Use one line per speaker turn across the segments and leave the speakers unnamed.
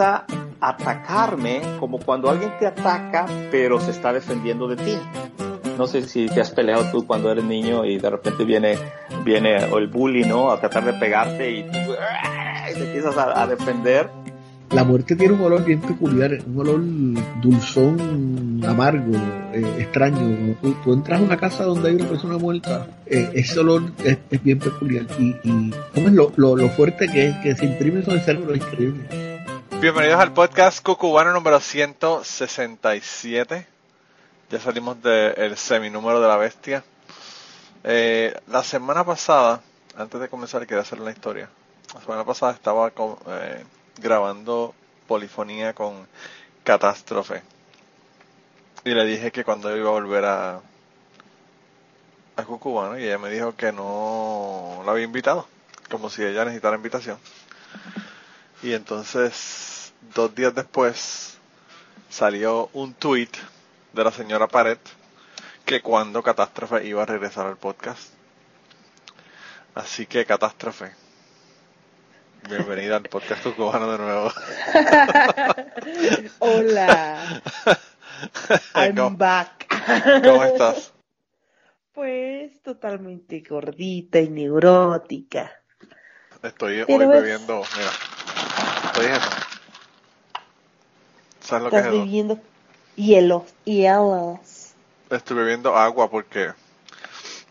atacarme como cuando alguien te ataca pero se está defendiendo de ti. No sé si te has peleado tú cuando eres niño y de repente viene, viene el bully, ¿no? A tratar de pegarte y te empiezas a, defender.
La muerte tiene un olor bien peculiar, un olor dulzón, amargo, eh, extraño. Tú, entras a una casa donde hay una persona muerta, eh, ese olor es, bien peculiar. Y, ¿cómo es lo, lo, fuerte que es, que se imprime sobre el cerebro? Increíble.
Bienvenidos al podcast Cucubano número 167. Ya salimos del seminúmero de la bestia. Eh, la semana pasada, antes de comenzar, quería hacer una historia. La semana pasada estaba eh, grabando polifonía con Catástrofe. Y le dije que cuando iba a volver a, a Cucubano, y ella me dijo que no la había invitado, como si ella necesitara invitación. Y entonces dos días después salió un tweet de la señora Pared que cuando Catástrofe iba a regresar al podcast. Así que Catástrofe, bienvenida al podcast cubano de nuevo.
Hola. I'm back.
¿Cómo estás?
Pues totalmente gordita y neurótica.
Estoy hoy bebiendo, mira, estoy eso
¿Sabes lo que es bebiendo hielos, hielos.
Estoy bebiendo agua porque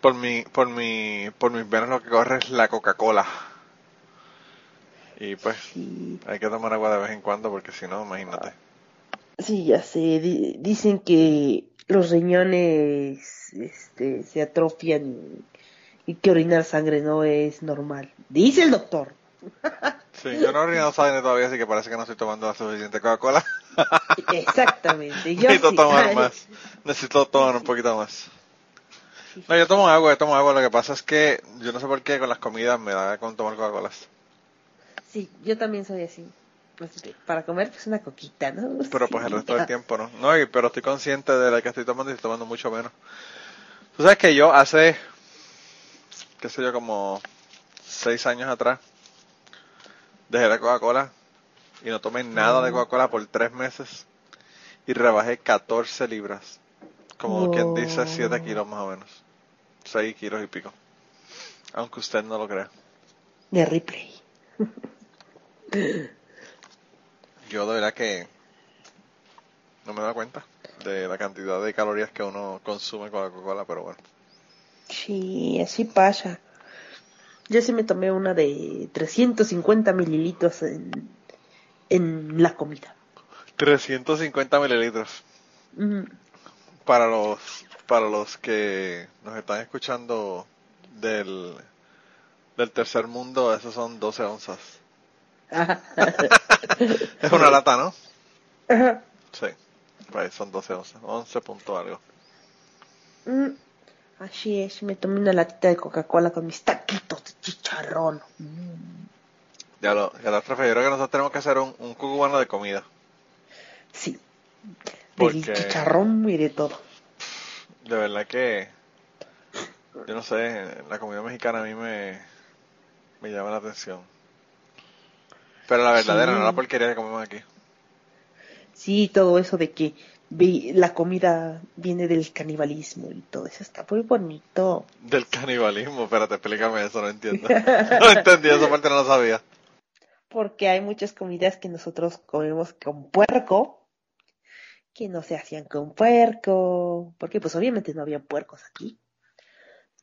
por mi, por mi, por mis venas lo que corre es la Coca-Cola. Y pues hay que tomar agua de vez en cuando porque si no, imagínate.
Sí, ya sé. dicen que los riñones este, se atrofian y que orinar sangre no es normal. Dice el doctor.
Sí, yo no he orinado sangre todavía, así que parece que no estoy tomando la suficiente Coca-Cola.
Exactamente. Yo
Necesito tomar más. Necesito tomar un poquito más. No, yo tomo agua, yo tomo agua. Lo que pasa es que yo no sé por qué con las comidas me da con tomar Coca-Cola.
Sí, yo también soy así. Pues, para comer, pues una coquita, ¿no?
Pero pues el resto del tiempo, ¿no? No, pero estoy consciente de la que estoy tomando y estoy tomando mucho menos. Tú sabes que yo hace, qué sé yo, como seis años atrás, dejé la Coca-Cola y no tomé nada de Coca-Cola por tres meses y rebajé 14 libras. Como quien dice 7 kilos más o menos. 6 kilos y pico. Aunque usted no lo crea.
De replay.
Yo de verdad que no me da cuenta de la cantidad de calorías que uno consume con la Coca-Cola, pero bueno.
Sí, así pasa. Yo sí me tomé una de 350 mililitros en, en la comida.
350 mililitros. Para los para los que nos están escuchando del, del tercer mundo, esos son 12 onzas. es una lata, ¿no? Sí, pues son 12 onzas, 11 punto algo.
Así es, me tomé una latita de Coca-Cola con mis taquitos de chicharrón. Mm.
Ya lo, ya lo yo creo que nosotros tenemos que hacer un, un cubano de comida.
Sí. Del chicharrón y de todo.
De verdad que, yo no sé, la comida mexicana a mí me, me llama la atención. Pero la verdadera, no la porquería que comemos aquí.
Sí, todo eso de que la comida viene del canibalismo y todo eso está muy bonito.
Del canibalismo, espérate, explícame eso, no entiendo. no entendí, esa parte no lo sabía.
Porque hay muchas comidas que nosotros comemos con puerco, que no se hacían con puerco, porque pues obviamente no había puercos aquí.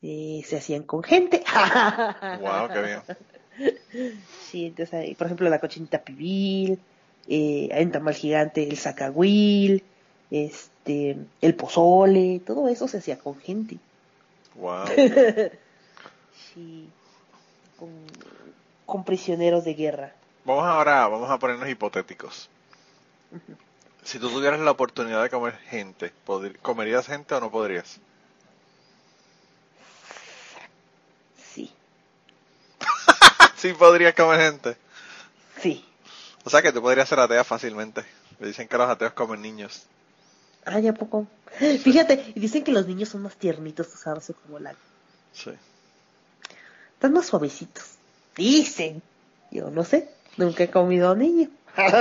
Eh, se hacían con gente.
wow, qué bien.
Sí, entonces, por ejemplo, la cochinita pibil, eh, hay un tamal gigante, el zacahuil, este, el pozole, todo eso se hacía con gente.
Wow.
sí, con, prisioneros de guerra.
Vamos ahora, vamos a ponernos hipotéticos. Si tú tuvieras la oportunidad de comer gente, ¿comerías gente o no podrías?
Sí.
sí podrías comer gente.
Sí.
O sea que tú podrías ser atea fácilmente. Me dicen que los ateos comen niños.
Ay, ¿a poco? Fíjate, y dicen que los niños son más tiernitos, tú sabes, como la...
Sí.
Están más suavecitos. Dicen. Yo no sé, nunca he comido niño.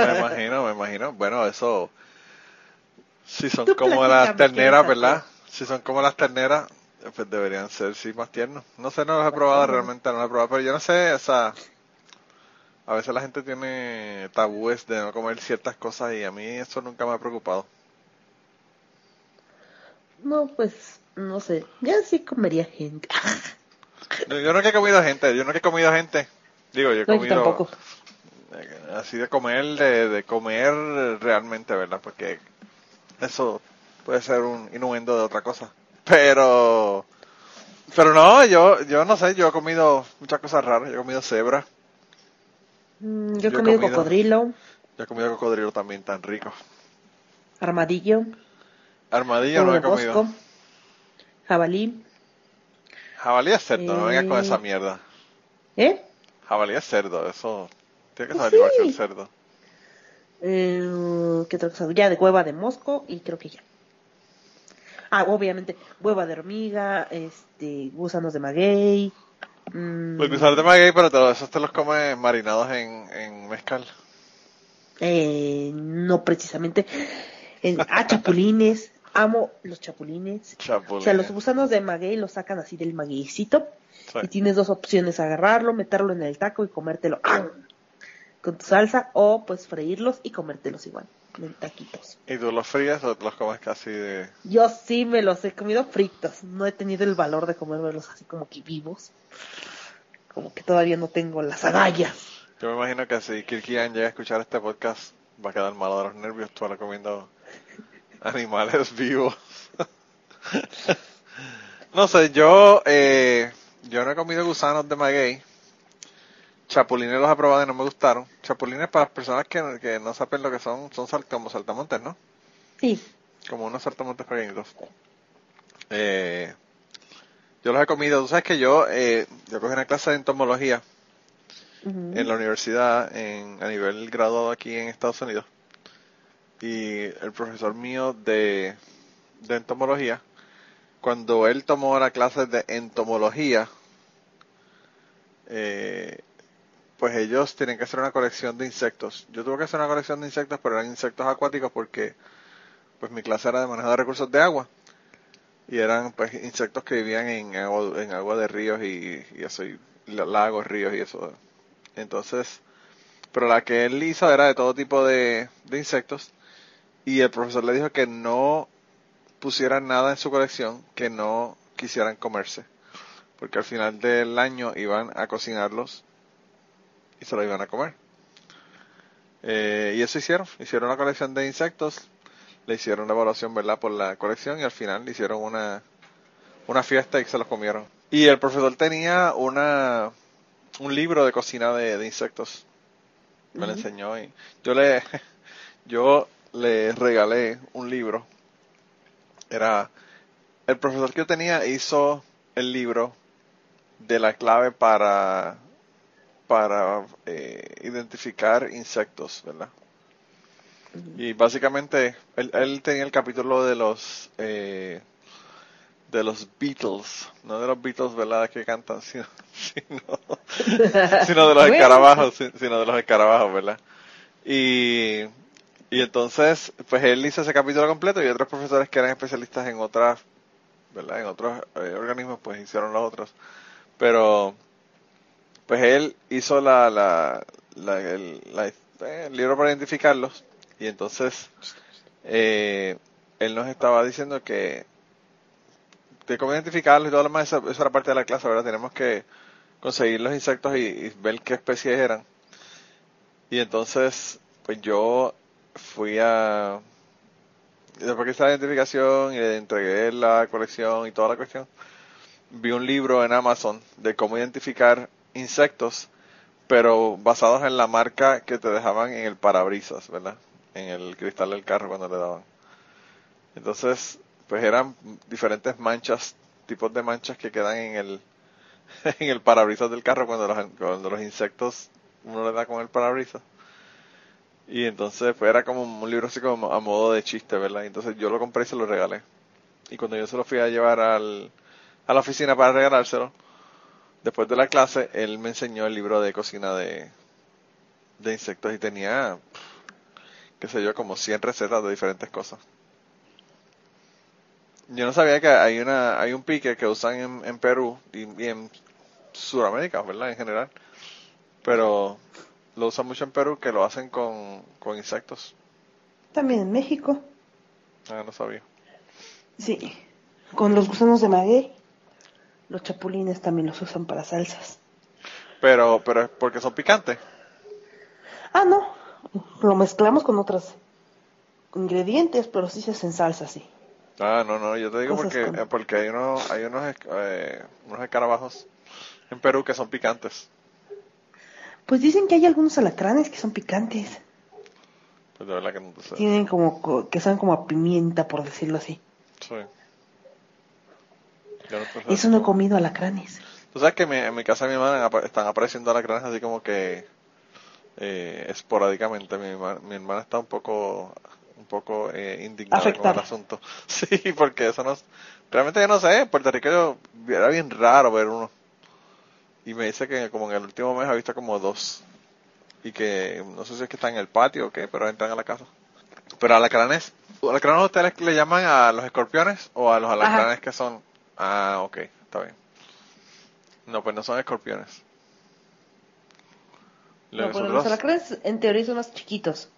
Me imagino, me imagino. Bueno, eso. Si son
Tú
como las terneras,
¿qué
¿verdad? Si son como las terneras, pues deberían ser, sí, más tiernos. No sé, no los he probado, realmente no los he probado, pero yo no sé, o sea. A veces la gente tiene tabúes de no comer ciertas cosas y a mí eso nunca me ha preocupado.
No, pues, no sé. Ya sí comería gente.
Yo yo nunca he comido gente, yo nunca he comido gente. Digo, yo he
No, yo
comido
tampoco.
Así de comer, de, de comer realmente, ¿verdad? Porque eso puede ser un innuendo de otra cosa. Pero, pero no, yo, yo no sé, yo he comido muchas cosas raras, yo he comido cebra,
Mm, Yo
Yo
he comido cocodrilo,
yo he comido cocodrilo también tan rico.
armadillo,
Armadillo no he comido.
bosco, jabalí.
Jabalí es cerdo, no vengas con
Eh.
esa mierda.
¿Eh?
Jabalí es cerdo, eso tiene que
Pues
saber igual que
sí.
el cerdo.
Eh, ¿Qué otra cosa? Ya de hueva de mosco y creo que ya. Ah, obviamente, hueva de hormiga, este, gusanos de maguey. mm,
Los gusanos de maguey, pero todo esos te los comes marinados en, en mezcal.
eh, no precisamente. En, ah, chapulines. Amo los chapulines.
Chapulines.
O sea, los gusanos de maguey los sacan así del magueycito.
Sí.
Y tienes dos opciones, agarrarlo, meterlo en el taco y comértelo ¡ah! Con tu salsa o pues freírlos y comértelos igual, en taquitos.
¿Y tú los frías o los comes casi de...
Yo sí me los he comido fritos, no he tenido el valor de comérmelos así como que vivos. Como que todavía no tengo las agallas.
Yo me imagino que si Kirkian llega a escuchar este podcast, va a quedar malo de los nervios tú ahora comiendo animales vivos. no sé, yo eh, yo no he comido gusanos de maguey. Chapulines los he probado y no me gustaron. Chapulines para las personas que, que no saben lo que son, son sal- como saltamontes, ¿no?
Sí,
Como unos saltamontes pequeñitos. Eh, yo los he comido. Tú sabes que yo, eh, yo cogí una clase de entomología en la universidad en, a nivel graduado aquí en Estados Unidos. Y el profesor mío de, de entomología, cuando él tomó la clase de entomología, eh, pues ellos tienen que hacer una colección de insectos. Yo tuve que hacer una colección de insectos, pero eran insectos acuáticos porque pues mi clase era de manejo de recursos de agua. Y eran pues insectos que vivían en agua, en agua de ríos y, y eso, y la- lagos, ríos y eso. Entonces, pero la que él hizo era de todo tipo de, de insectos. Y el profesor le dijo que no pusieran nada en su colección que no quisieran comerse. Porque al final del año iban a cocinarlos y se lo iban a comer. Eh, y eso hicieron. Hicieron una colección de insectos. Le hicieron una evaluación, ¿verdad? Por la colección y al final le hicieron una, una fiesta y se los comieron. Y el profesor tenía una, un libro de cocina de, de insectos. Me lo enseñó y yo le, yo le regalé un libro. Era, el profesor que yo tenía hizo el libro de la clave para, para eh, identificar insectos, ¿verdad? Y básicamente él, él tenía el capítulo de los eh, de los Beatles, no de los Beatles, ¿verdad? Que cantan, sino, sino, sino de los escarabajos, si- sino de los escarabajos, ¿verdad? Y, y entonces, pues él hizo ese capítulo completo y otros profesores que eran especialistas en otras, ¿verdad? En otros eh, organismos, pues hicieron los otros. Pero, pues él hizo la, la, eh, el libro para identificarlos y entonces eh, él nos estaba diciendo que de cómo identificarlos y todo lo demás, eso, eso era parte de la clase, ¿verdad? Tenemos que conseguir los insectos y, y ver qué especies eran. Y entonces, pues yo fui a... Después que hice la identificación y le entregué la colección y toda la cuestión, vi un libro en Amazon de cómo identificar insectos, pero basados en la marca que te dejaban en el parabrisas, ¿verdad? En el cristal del carro cuando le daban. Entonces, pues eran diferentes manchas, tipos de manchas que quedan en el en el parabrisas del carro cuando los, cuando los insectos uno le da con el parabrisas. Y entonces pues era como un libro así como a modo de chiste, ¿verdad? Entonces yo lo compré y se lo regalé. Y cuando yo se lo fui a llevar al, a la oficina para regalárselo, después de la clase, él me enseñó el libro de cocina de, de insectos y tenía, qué sé yo, como 100 recetas de diferentes cosas. Yo no sabía que hay una hay un pique que usan en, en Perú y, y en Sudamérica, ¿verdad? En general. Pero lo usan mucho en Perú que lo hacen con, con insectos.
También en México.
Ah, no sabía.
Sí. Con los gusanos de maguey. Los chapulines también los usan para salsas.
Pero, pero es porque son picantes.
Ah, no. Lo mezclamos con otros ingredientes, pero sí se hacen salsa, sí.
Ah, no, no, yo te digo
Cosas
porque,
con-
eh, porque hay unos, hay unos, eh, unos escarabajos en Perú que son picantes.
Pues dicen que hay algunos alacranes que son picantes.
Pues de verdad que no sé.
Tienen como, co- que saben como a pimienta, por decirlo así.
Sí. Sé.
Eso no he comido alacranes.
Tú sabes que en mi casa de mi hermana están apareciendo alacranes así como que eh, esporádicamente. Mi, mi hermana está un poco un poco eh, indignada con el asunto. Sí, porque eso no... Realmente yo no sé, en Puerto Rico yo- era bien raro ver uno. Y me dice que como en el último mes ha visto como dos. Y que no sé si es que están en el patio o qué, pero entran a la casa. Pero alacranes, ¿alacranes ustedes le llaman a los escorpiones o a los alacranes que son... Ah, ok, está bien. No, pues no son escorpiones. Lo
No,
son
los
los-
alacranes en teoría son más chiquitos.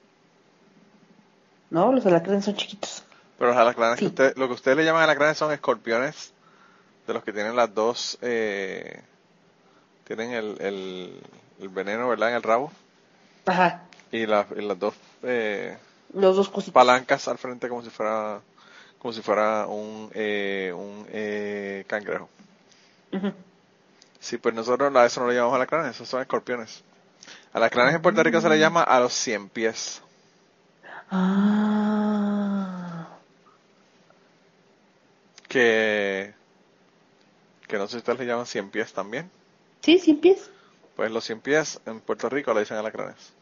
No, los alacranes son chiquitos.
Pero los alacranes, que usted, lo que ustedes le llaman alacranes son escorpiones, de los que tienen las dos, eh, tienen el, el, el veneno, ¿verdad? En el rabo.
Ajá.
Y, la- y las dos eh,
Los dos
palancas al frente como si fuera, como si fuera un, eh, un eh, cangrejo.
Ujú.
Sí, pues nosotros a eso no le llamamos alacranes, esos son escorpiones. Alacranes en Puerto Rico se le llama a los cien pies.
Ah.
Que, que no sé si ustedes le llaman cien pies también.
Sí, sin pies.
Pues los cien pies en Puerto Rico le dicen alacranes.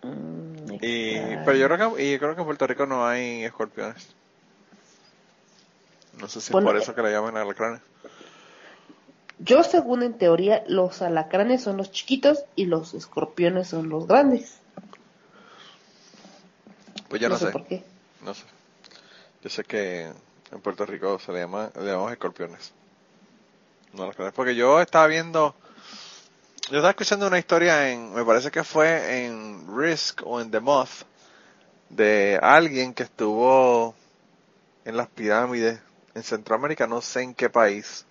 Mm,
Y, pero yo creo que, y yo creo que en Puerto Rico no hay escorpiones. No sé si
Bueno,
por eso que le llaman alacranes.
Yo, según en teoría, los alacranes son los chiquitos y los escorpiones son los grandes.
Pues yo no, sé,
por qué.
no sé. Yo sé que en Puerto Rico se le llama, le llamamos escorpiones. No alacranes. Porque yo estaba viendo, yo estaba escuchando una historia en, me parece que fue en Risk o en The Moth, de alguien que estuvo en las pirámides en Centroamérica, no sé en qué país.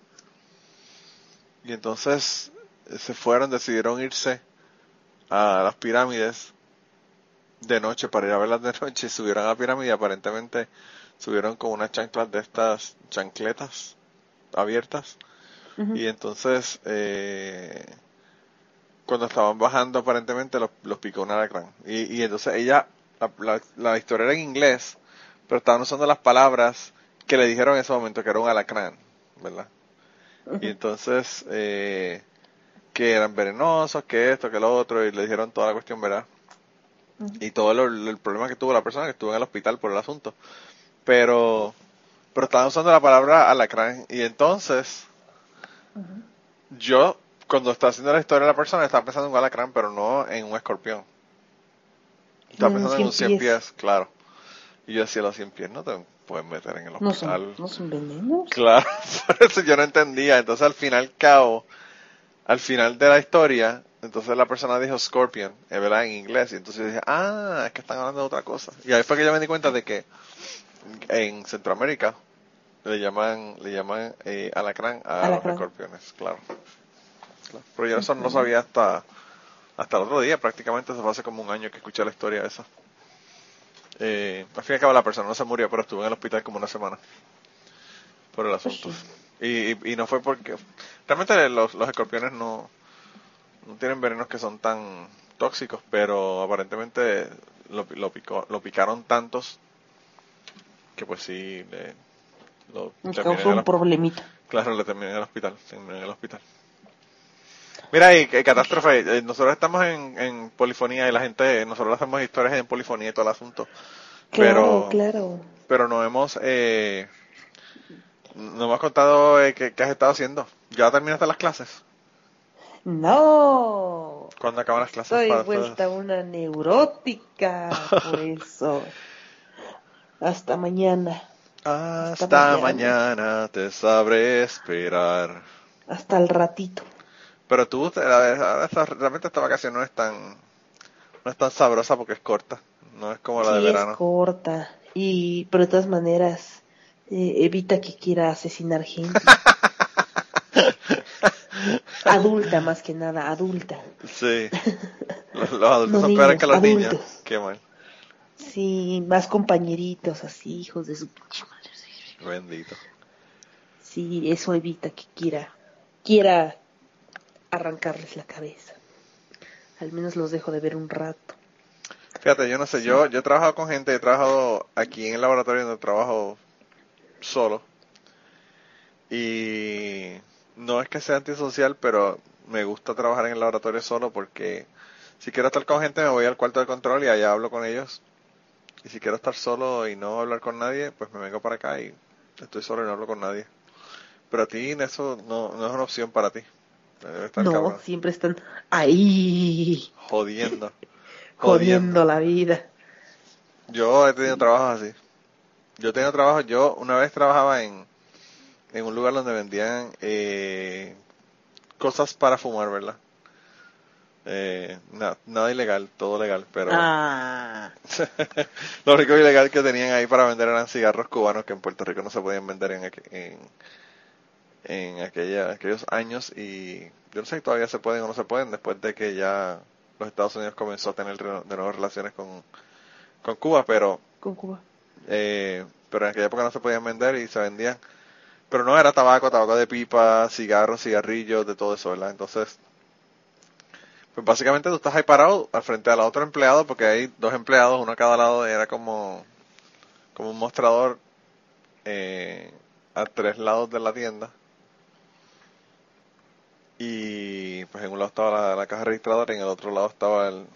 Y entonces se fueron, decidieron irse a las pirámides de noche para ir a verlas de noche. Y subieron a la pirámide y aparentemente subieron con unas chanclas de estas chancletas abiertas. Y entonces eh, cuando estaban bajando aparentemente los, los picó un alacrán. Y, y entonces ella la, la, la historia era en inglés pero estaban usando las palabras que le dijeron en ese momento que era un alacrán verdad y entonces eh, que eran venenosos que esto que lo otro y le dijeron toda la cuestión verdad y todo lo- el problema que tuvo la persona que estuvo en el hospital por el asunto. Pero, pero estaban usando la palabra alacrán y entonces yo cuando estaba haciendo la historia de la persona estaba pensando en un alacrán pero no en un escorpión. Estaba pensando en un
cien
100
pies.
pies, claro. Y yo decía, los 100 pies no te pueden meter en el hospital.
no son venenos.
Claro, por eso yo no entendía. Entonces al final cabo, al final de la historia, entonces la persona dijo Scorpion, es verdad, en inglés. Y entonces yo dije, ah, es que están hablando de otra cosa. Y ahí fue que yo me di cuenta de que en Centroamérica le llaman, le llaman eh, alacrán a
Alacrán.
los escorpiones, claro. Claro. Pero yo eso no lo sabía hasta, hasta el otro día, prácticamente eso fue hace como un año que escuché la historia esa. Eh, al fin y al cabo la persona no se murió, pero estuvo en el hospital como una semana por el asunto. Y, y, y no fue porque... Realmente los, los escorpiones no, no tienen venenos que son tan tóxicos, pero aparentemente lo, lo, picó, lo picaron tantos que pues sí, le, lo
causó un problemita.
Claro, le terminé en el hospital, en el hospital. Mira, y, y catástrofe, eh, nosotros estamos en, en polifonía y la gente, nosotros hacemos historias en polifonía y todo el asunto.
Claro,
pero,
claro.
pero no hemos, eh, no me has contado eh, qué, qué has estado haciendo. ¿Ya terminaste las clases?
No.
¿Cuándo acaban las clases?
Estoy
para
vuelta una neurótica, por eso. Hasta mañana.
Hasta,
Hasta
mañana. te sabré esperar.
Hasta el ratito.
Pero tú, la realmente esta vacación no es tan, no es tan sabrosa porque es corta. No es como la de
sí, es
verano.
corta. Y, pero de todas maneras, eh, evita que quiera asesinar gente. adulta, más que nada, adulta.
Sí. Los, los adultos
No
son
niños,
peores que los niños.
adultos.
Qué mal.
Sí, más compañeritos así, hijos de su pinche madre.
Bendito.
Sí, eso evita que quiera, quiera arrancarles la cabeza. Al menos los dejo de ver un rato.
Fíjate, yo no sé, yo, yo he trabajado con gente, he trabajado aquí en el laboratorio donde trabajo solo. Y no es que sea antisocial, pero me gusta trabajar en el laboratorio solo porque si quiero estar con gente me voy al cuarto de control y allá hablo con ellos. Y si quiero estar solo y no hablar con nadie, pues me vengo para acá y estoy solo y no hablo con nadie. Pero a ti eso no, no es una opción para ti. Debe estar
No,
cabrón,
siempre están ahí,
jodiendo.
jodiendo la vida.
Yo he tenido trabajos así. Yo he tenido trabajos, yo una vez trabajaba en, en un lugar donde vendían eh, cosas para fumar, ¿verdad? Eh, na- nada ilegal, todo legal, pero
Ah,
lo único ilegal que tenían ahí para vender eran cigarros cubanos que en Puerto Rico no se podían vender en, en, en aquella, aquellos años y yo no sé si todavía se pueden o no se pueden después de que ya los Estados Unidos comenzó a tener de nuevo relaciones con, con Cuba, pero
con Cuba.
eh, pero en aquella época no se podían vender y se vendían. Pero no era tabaco, tabaco de pipa, cigarros, cigarrillos, de todo eso, ¿verdad? Entonces, pues básicamente tú estás ahí parado al frente al otro empleado porque hay dos empleados, uno a cada lado, era como, como un mostrador eh, a tres lados de la tienda. Y pues en un lado estaba la, la caja registradora y en el otro lado estaba el,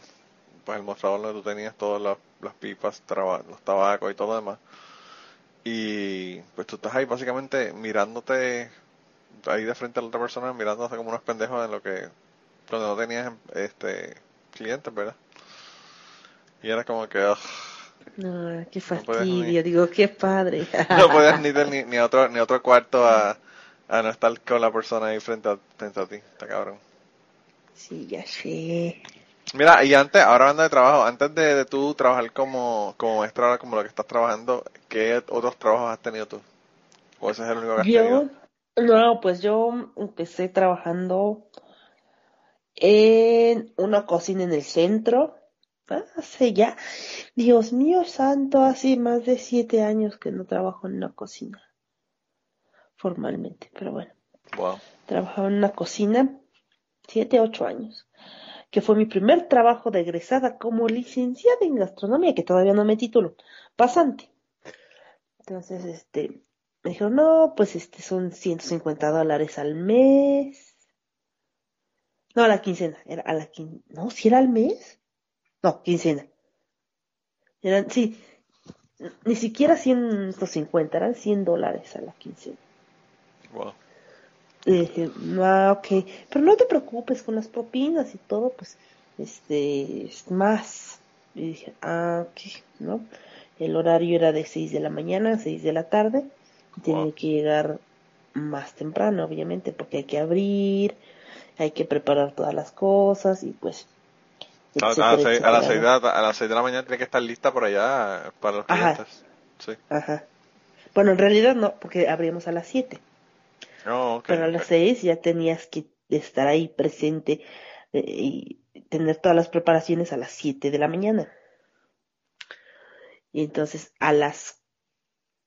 pues el mostrador donde tú tenías todas las, las pipas, traba- los tabacos y todo lo demás. Y pues tú estás ahí básicamente mirándote ahí de frente a la otra persona, mirándote como unos pendejos en lo que, donde no tenías este clientes, ¿verdad? Y era como que ugh,
No, qué
No
fastidio,
ni-
digo, qué padre.
no podías ni ni, ni a otro, ni a otro cuarto a, a no estar con la persona ahí frente a, frente a ti, está cabrón.
Sí, ya sé.
Mira, y antes, ahora hablando de trabajo, antes de, de tú trabajar como, como maestro, ahora como lo que estás trabajando, ¿qué otros trabajos has tenido tú? ¿O ese es el único que has
Yo,
tenido?
no, pues yo empecé trabajando en una cocina en el centro. Hace ya, Dios mío santo, hace más de siete años que no trabajo en una cocina. Formalmente, pero bueno.
Wow.
Trabajaba en una cocina siete, ocho años, que fue mi primer trabajo de egresada como licenciada en gastronomía, que todavía no me titulo, pasante. Entonces, este, me dijeron, no, pues este son 150 dólares al mes. No, a la quincena, era a la quin... no, si era al mes. No, quincena. Eran, sí, ni siquiera 150, eran 100 dólares a la quincena.
Wow.
Y dije, ah, ok, pero no te preocupes con las propinas y todo, pues, este, es más. Y dije, ah, ok, ¿no? El horario era de 6 de la mañana a 6 de la tarde. Y tenía
Wow.
que llegar más temprano, obviamente, porque hay que abrir, hay que preparar todas las cosas y pues...
A,
etcétera,
las seis, a las
etcétera,
seis de
¿no?
la, a las seis de la mañana tiene que estar lista por allá para los
Ajá.
clientes. Sí.
Ajá. Bueno, en realidad no, porque abrimos a las 7.
Oh.
Pero a las seis ya tenías que estar ahí presente eh, y tener todas las preparaciones a las siete de la mañana. Y entonces a las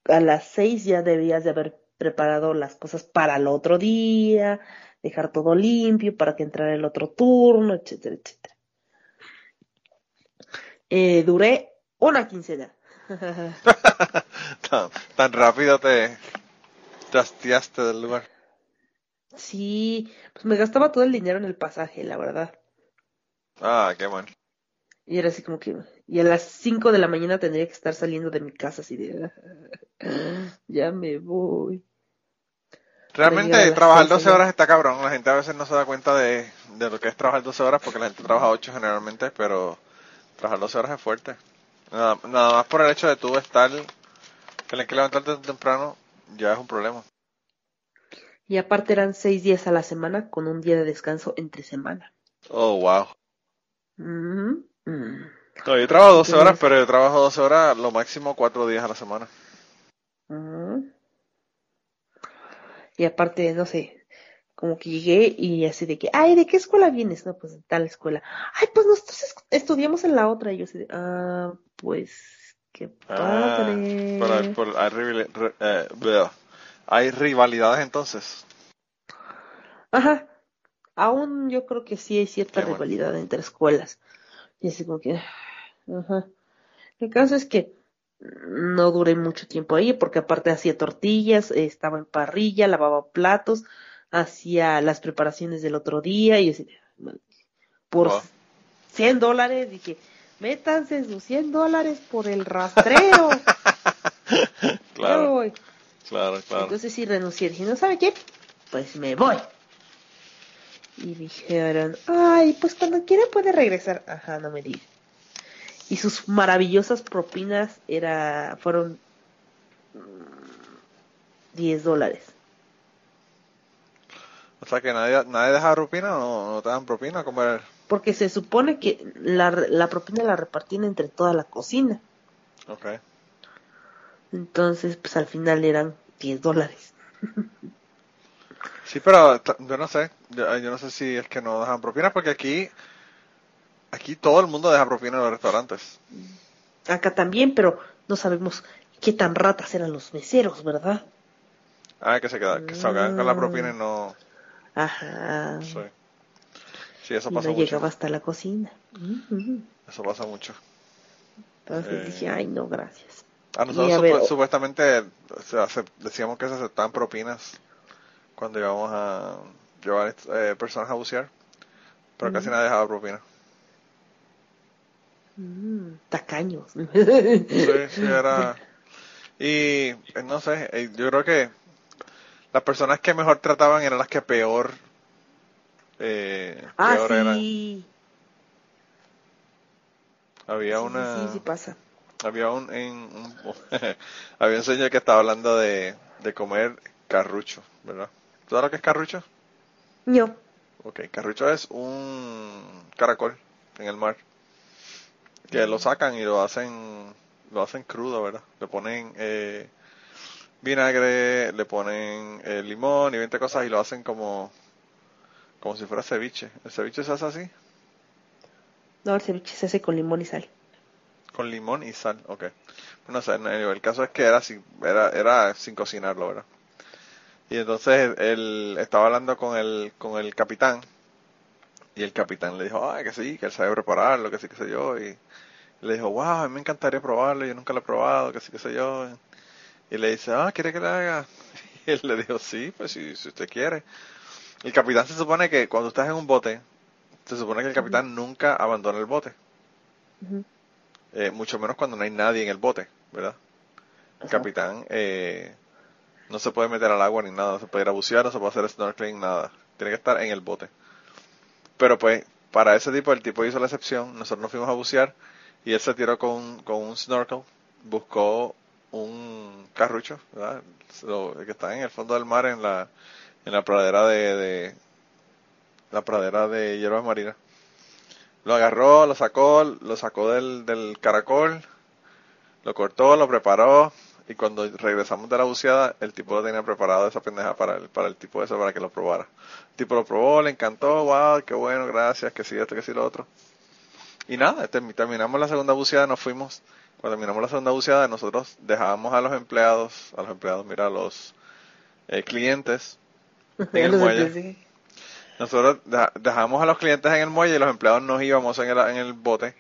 a las seis ya debías de haber preparado las cosas para el otro día, dejar todo limpio para que entrara el otro turno, etcétera, etcétera. Eh, duré una quincena.
tan, tan rápido te, te hastiaste del lugar.
sí, pues me gastaba todo el dinero en el pasaje, la verdad.
Ah, qué bueno.
Y era así como que, y a las 5 de la mañana tendría que estar saliendo de mi casa así de, ya me voy.
Realmente trabajar 12 horas está cabrón. La gente a veces no se da cuenta de, de lo que es trabajar 12 horas porque la gente trabaja 8 generalmente, pero trabajar 12 horas es fuerte. Nada, nada más por el hecho de tú estar, tener que levantarte temprano, ya es un problema.
Y aparte eran 6 días a la semana con un día de descanso entre semana.
Oh, wow.
Mm.
No, yo trabajo 12 horas, pero yo trabajo 12 horas lo máximo 4 días a la semana.
Y aparte, no sé, como que llegué y así de que, ay, ¿de qué escuela vienes? No, pues de tal escuela. Ay, pues nosotros estudiamos en la otra. Y yo así de, ah, pues, qué ah, padre.
hay, hay rivalidades entonces.
Ajá. Aún yo creo que sí hay cierta rivalidad entre escuelas. Y así como que, ajá. El caso es que no duré mucho tiempo ahí porque aparte hacía tortillas, estaba en parrilla, lavaba platos, hacía las preparaciones del otro día y así, por 100 dólares dije, métanse sus 100 dólares por el rastreo.
claro, claro, claro.
Entonces sí renuncié, dije, ¿no sabe qué? Pues me voy. Y dijeron, ay, pues cuando quiera puede regresar. Ajá, no me digas y sus maravillosas propinas era fueron 10 mm, dólares.
O sea que nadie, nadie deja propina o no te dan propina comer.
Porque se supone que la, la propina la repartían entre toda la cocina.
Ok.
Entonces, pues al final eran 10 dólares.
sí, pero yo no sé. Yo, yo, no sé si es que no dejan propina porque aquí Aquí todo el mundo deja propina en los restaurantes.
Acá también, pero no sabemos qué tan ratas eran los meseros, ¿verdad?
Ah, que se quedan, que salgan con la propina y no.
Ajá.
Sí. Sí, eso pasa
no
mucho.
llegaba hasta la cocina.
Eso pasa mucho.
Entonces eh, dije, ay, no, gracias.
A nosotros supuestamente decíamos que se aceptaban propinas cuando íbamos a llevar eh, personas a bucear, pero casi nadie dejaba propina.
Mm, tacaños.
Sí, sí, era. Y eh, no sé, eh, yo creo que las personas que mejor trataban eran las que peor. Eh,
ah, sí.
Había una.
Sí, sí, pasa.
Había un, en, había un señor que estaba hablando de, de comer carrucho, ¿verdad? ¿Tú sabes lo que es carrucho?
No.
Ok, carrucho es un caracol en el mar que lo sacan y lo hacen lo hacen crudo, ¿verdad? Le ponen eh, vinagre, le ponen eh, limón y 20 cosas y lo hacen como como si fuera ceviche. ¿El ceviche se hace así?
No, el ceviche se hace con limón y sal.
Con limón y sal, ok. No sé, el caso es que era sin, era, era sin cocinarlo, ¿verdad? Y entonces él estaba hablando con el, con el capitán y el capitán le dijo, ay, que sí, que él sabe prepararlo, que sí, que sé yo. Y le dijo, wow, a mí me encantaría probarlo, yo nunca lo he probado, que sí, que sé yo. Y le dice, ah, ¿quiere que le haga? Y él le dijo, sí, pues si, si usted quiere. El capitán se supone que cuando estás en un bote, se supone que el capitán nunca abandona el bote. eh, mucho menos cuando no hay nadie en el bote, ¿verdad? El capitán eh, no se puede meter al agua ni nada, no se puede ir a bucear, no se puede hacer snorkeling, nada. Tiene que estar en el bote. Pero pues, para ese tipo, el tipo hizo la excepción, nosotros nos fuimos a bucear y él se tiró con, con un snorkel, buscó un carrucho, ¿verdad? que está en el fondo del mar en la, en la pradera de, de la pradera de hierbas marinas. Lo agarró, lo sacó, lo sacó del, del caracol, lo cortó, lo preparó, y cuando regresamos de la buceada, el tipo lo tenía preparado esa pendeja para el, para el tipo eso, para que lo probara. El tipo lo probó, le encantó, wow, qué bueno, gracias, que sí, esto, que sí, lo otro. Y nada, terminamos la segunda buceada, nos fuimos. Cuando terminamos la segunda buceada, nosotros dejábamos a los empleados, a los empleados, mira, a los eh, clientes en el muelle. Nosotros dejamos a los clientes en el muelle y los empleados nos íbamos en el, en el bote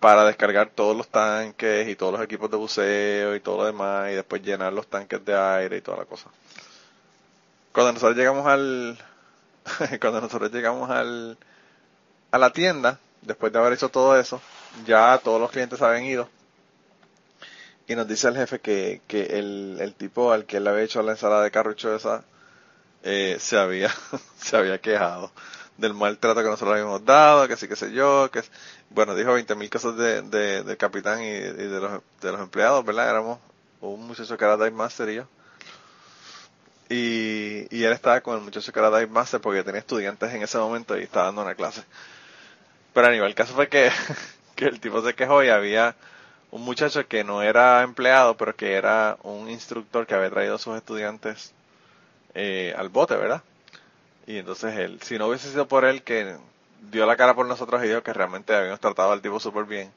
para descargar todos los tanques y todos los equipos de buceo y todo lo demás y después llenar los tanques de aire y toda la cosa. Cuando nosotros llegamos al cuando nosotros llegamos al a la tienda, después de haber hecho todo eso, ya todos los clientes habían ido y nos dice el jefe que, que el, el tipo al que le había hecho la ensalada de carrucho esa eh, se había se había quejado del maltrato que nosotros habíamos dado, que sí, que sé yo, que bueno, dijo 20 mil cosas de, de, capitán y, de, los, de los empleados, ¿verdad? Éramos un muchacho que era Dive Master y yo. Y, y él estaba con el muchacho que era Dive Master porque tenía estudiantes en ese momento y estaba dando una clase. Pero a nivel, el caso fue que, que el tipo se quejó y había un muchacho que no era empleado, pero que era un instructor que había traído a sus estudiantes eh, al bote, ¿verdad? Y entonces él, si no hubiese sido por él que dio la cara por nosotros y dijo que realmente habíamos tratado al tipo súper bien,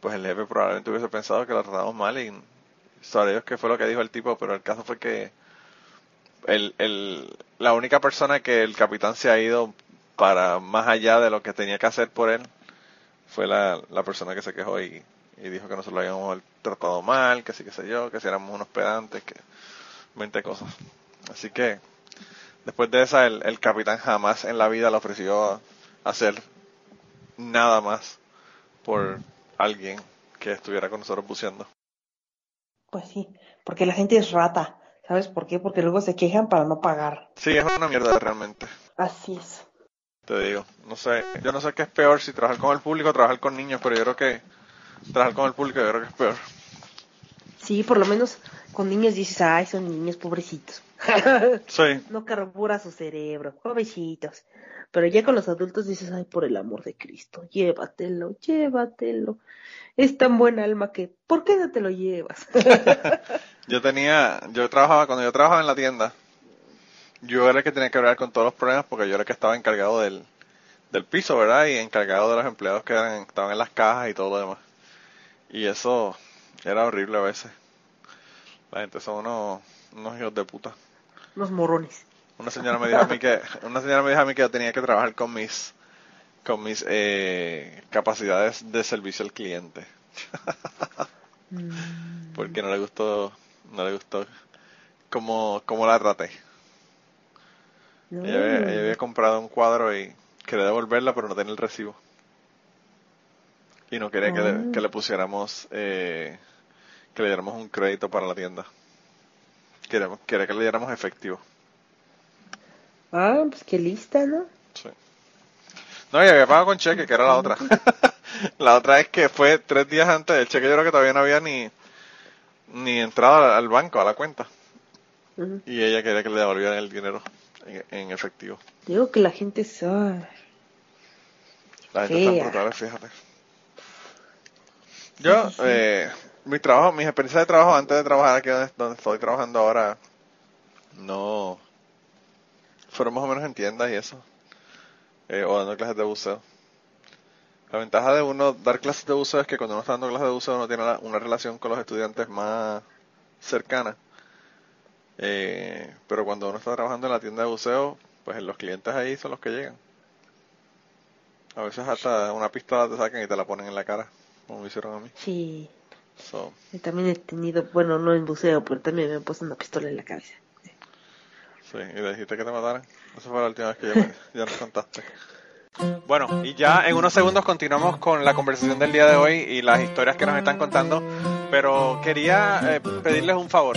pues el jefe probablemente hubiese pensado que lo tratamos mal y sabe Dios qué fue lo que dijo el tipo, pero el caso fue que el, el, la única persona que el capitán se ha ido para más allá de lo que tenía que hacer por él fue la, la persona que se quejó y, y dijo que nosotros lo habíamos tratado mal, que sí, que sé yo, que si éramos unos pedantes, que 20 cosas. Así que Después de esa, el, el capitán jamás en la vida le ofreció hacer nada más por alguien que estuviera con nosotros buceando.
Pues sí, porque la gente es rata. ¿Sabes por qué? Porque luego se quejan para no pagar.
Sí, es una mierda realmente.
Así es.
Te digo, no sé, yo no sé qué es peor si trabajar con el público o trabajar con niños, pero yo creo que trabajar con el público yo creo que es peor.
Sí, por lo menos con niños dices, ay, son niños pobrecitos.
Sí.
no carbura su cerebro, pobrecitos. Pero ya con los adultos dices, ay, por el amor de Cristo, llévatelo, llévatelo. Es tan buen alma que, ¿por qué no te lo llevas?
yo tenía, yo trabajaba, cuando yo trabajaba en la tienda, yo era el que tenía que hablar con todos los problemas porque yo era el que estaba encargado del, del piso, ¿verdad? Y encargado de los empleados que eran, estaban en las cajas y todo lo demás. Y eso era horrible a veces. La gente son unos, unos hijos de puta.
Unos morones.
Una señora me dijo a mí que, una señora me dijo a mí que yo tenía que trabajar con mis, con mis eh, capacidades de servicio al cliente.
Mm.
Porque no le gustó, no le gustó cómo, cómo la traté.
No.
Ella, había, ella había comprado un cuadro y quería devolverla, pero no tenía el recibo. Y no quería que, le, que le pusiéramos, eh, que le diéramos un crédito para la tienda. Quería, quería que le diéramos efectivo.
Ah, pues qué lista, ¿no?
Sí. No, y había pagado con cheque, que era la otra. la otra es que fue tres días antes del cheque, yo creo que todavía no había ni, ni entrado al, banco, a la cuenta. Y ella quería que le devolvieran el dinero en, en efectivo.
Digo que la gente es... ay,
La gente está brutal, fíjate. Yo, eh, mi trabajo, mis experiencias de trabajo antes de trabajar aquí donde, donde estoy trabajando ahora, no, fueron más o menos en tiendas y eso, eh, o dando clases de buceo. La ventaja de uno dar clases de buceo es que cuando uno está dando clases de buceo uno tiene una relación con los estudiantes más cercana. Eh, pero cuando uno está trabajando en la tienda de buceo, pues los clientes ahí son los que llegan. A veces hasta una pistola te sacan y te la ponen en la cara, como me hicieron a mí.
Sí.
So,
Yo también he tenido, bueno, no en buceo, pero también me he puesto una pistola en la cabeza.
sí, y le dijiste que te mataran. Esa fue la última vez que ya, me- ya nos contaste. Bueno, y ya en unos segundos continuamos con la conversación del día de hoy y las historias que nos están contando, pero quería eh, pedirles un favor.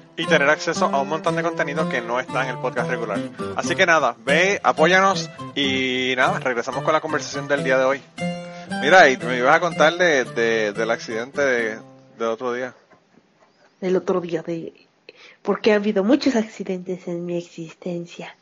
y tener acceso a un montón de contenido que no está en el podcast regular. Así que nada, ve, apóyanos y nada, regresamos con la conversación del día de hoy. Mira, y me ibas a contar de, de- del accidente de, del otro día.
El otro día de... Porque ha habido muchos accidentes en mi existencia.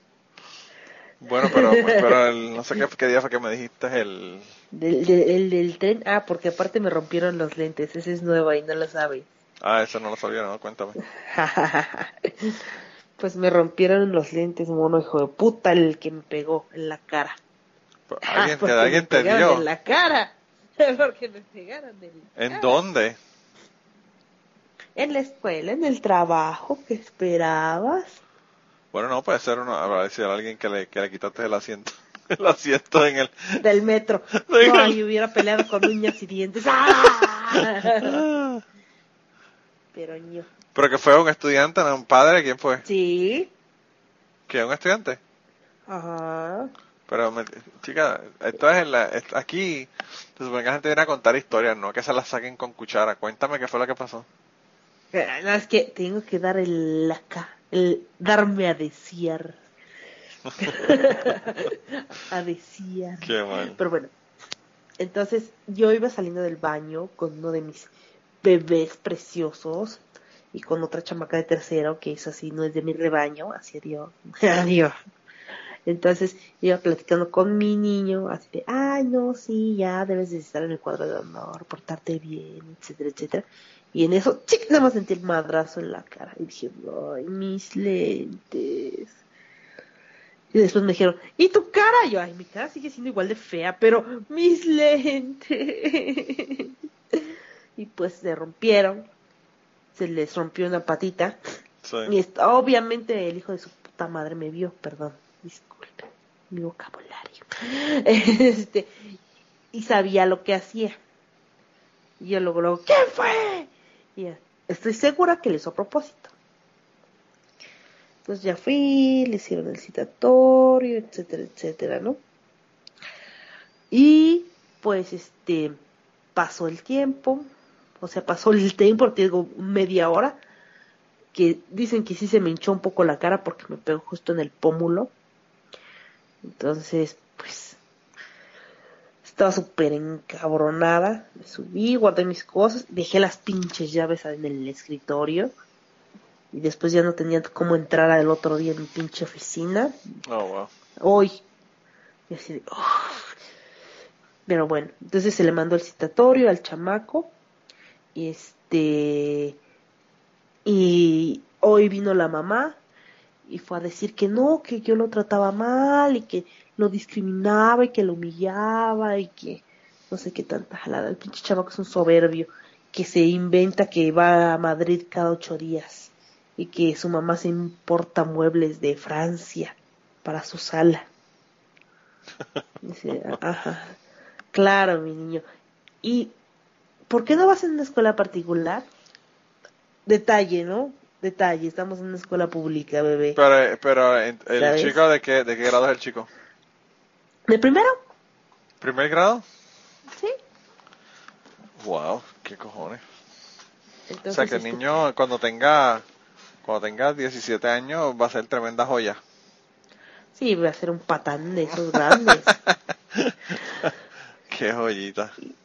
Bueno, pero, pero el- no sé qué, qué día fue que me dijiste el...
Del, del, el del tren, ah, porque aparte me rompieron los lentes, ese es nuevo y no lo sabe.
Ah, eso no lo sabía, no, cuéntame.
pues me rompieron los lentes, mono hijo de puta, el que me pegó en la cara.
Pero
Ah,
Alguien, que
porque
alguien
me
te
pegaron
dio.
en la cara. porque me pegaron en la
¿En
cara.
dónde?
En la escuela, en el trabajo, ¿qué esperabas?
Bueno, no, puede ser uno, a ver si hay alguien que le, que le quitaste el asiento. El asiento en el...
Del metro. No, y hubiera peleado con uñas y dientes. ¡Ah! Pero yo.
Pero que fue un estudiante, ¿no? Un padre, ¿quién fue?
Sí.
¿Que un estudiante?
Ajá.
Pero, me- chica, esto es en la, es- aquí, se supone que la gente viene a contar historias, no que se las saquen con cuchara. Cuéntame qué fue lo que pasó.
Eh, No, es que tengo que dar el acá, el darme a desear. a desear.
Qué mal.
Pero bueno, entonces yo iba saliendo del baño con uno de mis bebés preciosos y con otra chamaca de tercero que es así, no es de mi rebaño, así adiós. adiós. Entonces iba platicando con mi niño, así de, ay, no, sí, ya debes de estar en el cuadro de honor, portarte bien, etcétera, etcétera. Y en eso, chic, nada más sentí el madrazo en la cara. Y dije, ay, mis lentes. Y después me dijeron, ¿y tu cara? Yo, ay, mi cara sigue siendo igual de fea, pero mis lentes. Y pues se rompieron. Se les rompió una patita.
Sí.
Y obviamente el hijo de su puta madre me vio, perdón, disculpe, mi vocabulario. Este, y sabía lo que hacía. Y yo luego, luego, ¿quién fue? Y ya, estoy segura que lo hizo a propósito. Entonces ya fui, le hicieron el citatorio, etcétera, etcétera, ¿no? Y pues este pasó el tiempo, o sea, pasó el tiempo, te digo, media hora, que dicen que sí se me hinchó un poco la cara porque me pegó justo en el pómulo. Entonces, pues, estaba súper encabronada. Me subí, guardé mis cosas, dejé las pinches llaves en el escritorio. Y después ya no tenía cómo entrar al otro día en mi pinche oficina.
Oh, wow.
Hoy. Y así de, "Uf". Pero bueno, entonces se le mandó el citatorio al chamaco. Y este. Y hoy vino la mamá y fue a decir que no, que yo lo trataba mal y que lo discriminaba y que lo humillaba y que no sé qué tanta jalada. El pinche chamaco es un soberbio que se inventa que va a Madrid cada ocho días y que su mamá se importa muebles de Francia para su sala. Dice, ajá, claro, mi niño. ¿Y por qué no vas en una escuela particular? Detalle, ¿no? Detalle, estamos en una escuela pública, bebé.
Pero, pero el
¿Sabes?
chico, ¿de qué, ¿de qué grado es el chico?
¿De primero?
¿Primer grado?
Sí.
Wow, qué cojones.
Entonces,
o sea que el
este,
niño cuando tenga cuando tenga 17 años va a ser tremenda joya.
Sí, voy a ser un patán de esos grandes.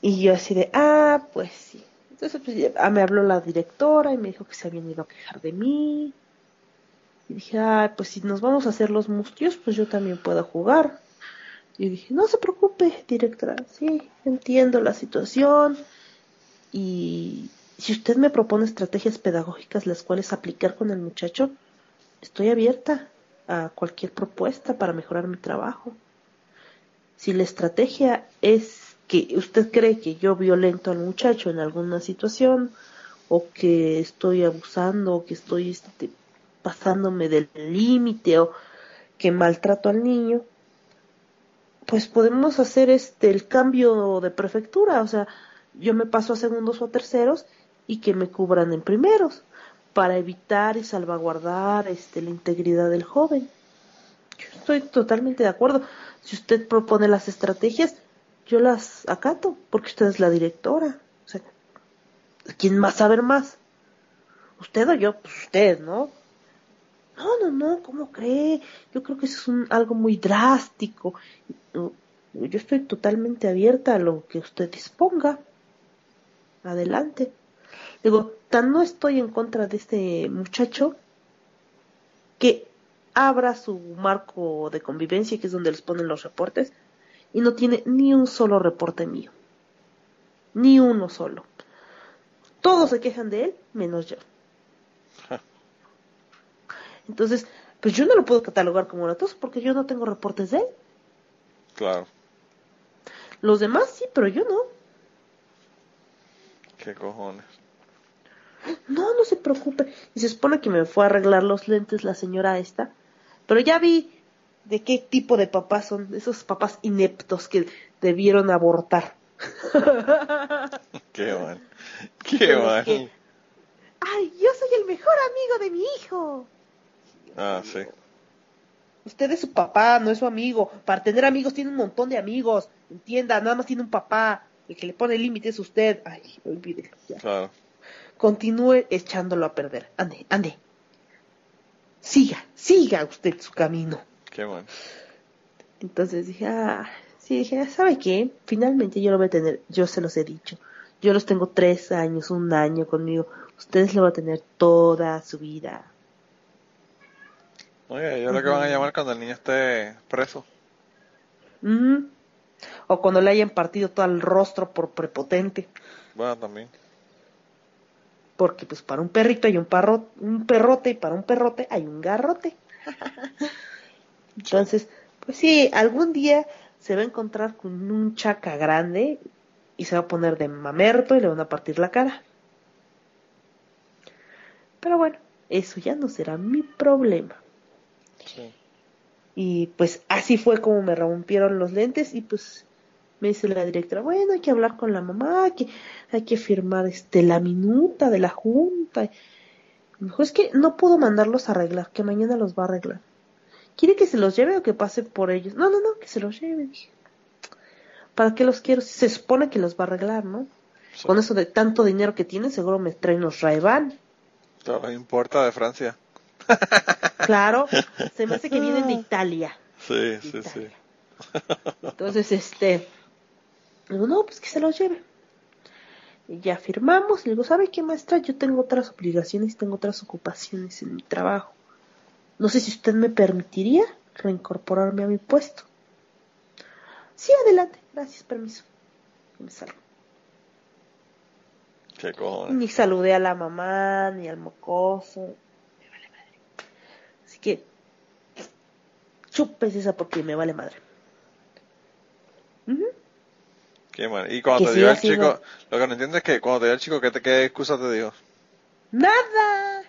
Y yo así de, ah, pues sí. Entonces pues, ah, me habló la directora y me dijo que se habían ido a quejar de mí. Y dije, ah, pues si nos vamos a hacer los mustios, pues yo también puedo jugar. Y dije, no se preocupe, directora, sí, entiendo la situación. Y si usted me propone estrategias pedagógicas las cuales aplicar con el muchacho, estoy abierta a cualquier propuesta para mejorar mi trabajo. Si la estrategia es que usted cree que yo violento al muchacho en alguna situación o que estoy abusando o que estoy este, pasándome del límite o que maltrato al niño, pues podemos hacer este el cambio de prefectura, o sea, yo me paso a segundos o a terceros y que me cubran en primeros para evitar y salvaguardar este la integridad del joven. Yo estoy totalmente de acuerdo. Si usted propone las estrategias, yo las acato, porque usted es la directora. O sea, ¿quién más saber más? ¿Usted o yo? Pues usted, ¿no? No, no, no, ¿cómo cree? Yo creo que eso es un, algo muy drástico. Yo estoy totalmente abierta a lo que usted disponga. Adelante. Digo, tan no estoy en contra de este muchacho que abra su marco de convivencia, que es donde les ponen los reportes, y no tiene ni un solo reporte mío. Ni uno solo. Todos se quejan de él, menos yo. Entonces, pues yo no lo puedo catalogar como latoso porque yo no tengo reportes de él.
Claro.
Los demás sí, pero yo no.
Qué cojones.
No, no se preocupe. Y se supone que me fue a arreglar los lentes la señora esta. Pero ya vi de qué tipo de papás son, esos papás ineptos que debieron abortar.
Qué mal. Qué mal.
Ay, yo soy el mejor amigo de mi hijo.
Ah, sí.
Usted es su papá, no es su amigo. Para tener amigos tiene un montón de amigos. Entienda, nada más tiene un papá. El que le pone límite es usted. Ay, olvídelo. Ya.
Claro.
Continúe echándolo a perder. Ande, ande. Siga, siga usted su camino.
Qué mal.
Entonces dije, ah, sí, dije, ¿sabe qué? Finalmente yo lo voy a tener, yo se los he dicho. Yo los tengo tres años, un año conmigo. Ustedes lo van a tener toda su vida.
Oye, ellos lo que van a llamar cuando el niño esté preso.
Ujú. O cuando le hayan partido todo el rostro por prepotente.
Bueno, también.
Porque pues para un perrito hay un, parro, un perrote y para un perrote hay un garrote. Entonces, pues sí, algún día se va a encontrar con un chaca grande y se va a poner de mamerto y le van a partir la cara. Pero bueno, eso ya no será mi problema.
Sí.
Y pues así fue como me rompieron los lentes y pues me dice la directora, bueno, hay que hablar con la mamá, que, hay que firmar este la minuta de la junta. Me dijo, es que no puedo mandarlos a arreglar, que mañana los va a arreglar. ¿Quiere que se los lleve o que pase por ellos? No, no, no, que se los lleve, dije. ¿Para qué los quiero? Se supone que los va a arreglar, ¿no?
Sí.
Con eso de tanto dinero que tiene, seguro me traen los ray
No importa de Francia.
Claro, se me hace que vienen de Italia.
Sí, sí, sí.
Italia. Entonces, este, digo, no, pues que se los lleve. Y ya firmamos, y le digo, ¿sabe qué, maestra? Yo tengo otras obligaciones, tengo otras ocupaciones en mi trabajo. No sé si usted me permitiría reincorporarme a mi puesto. Sí, adelante, gracias, permiso. Y me salgo.
Qué cojones.
Ni saludé a la mamá, ni al mocoso. Me vale madre. Así que, chupes esa porque me vale madre.
Qué mal. Y cuando
Que
te
ha
el chico, lo que no entiendo es que cuando te dio el chico, ¿qué, te, qué excusa te dijo?
Nada.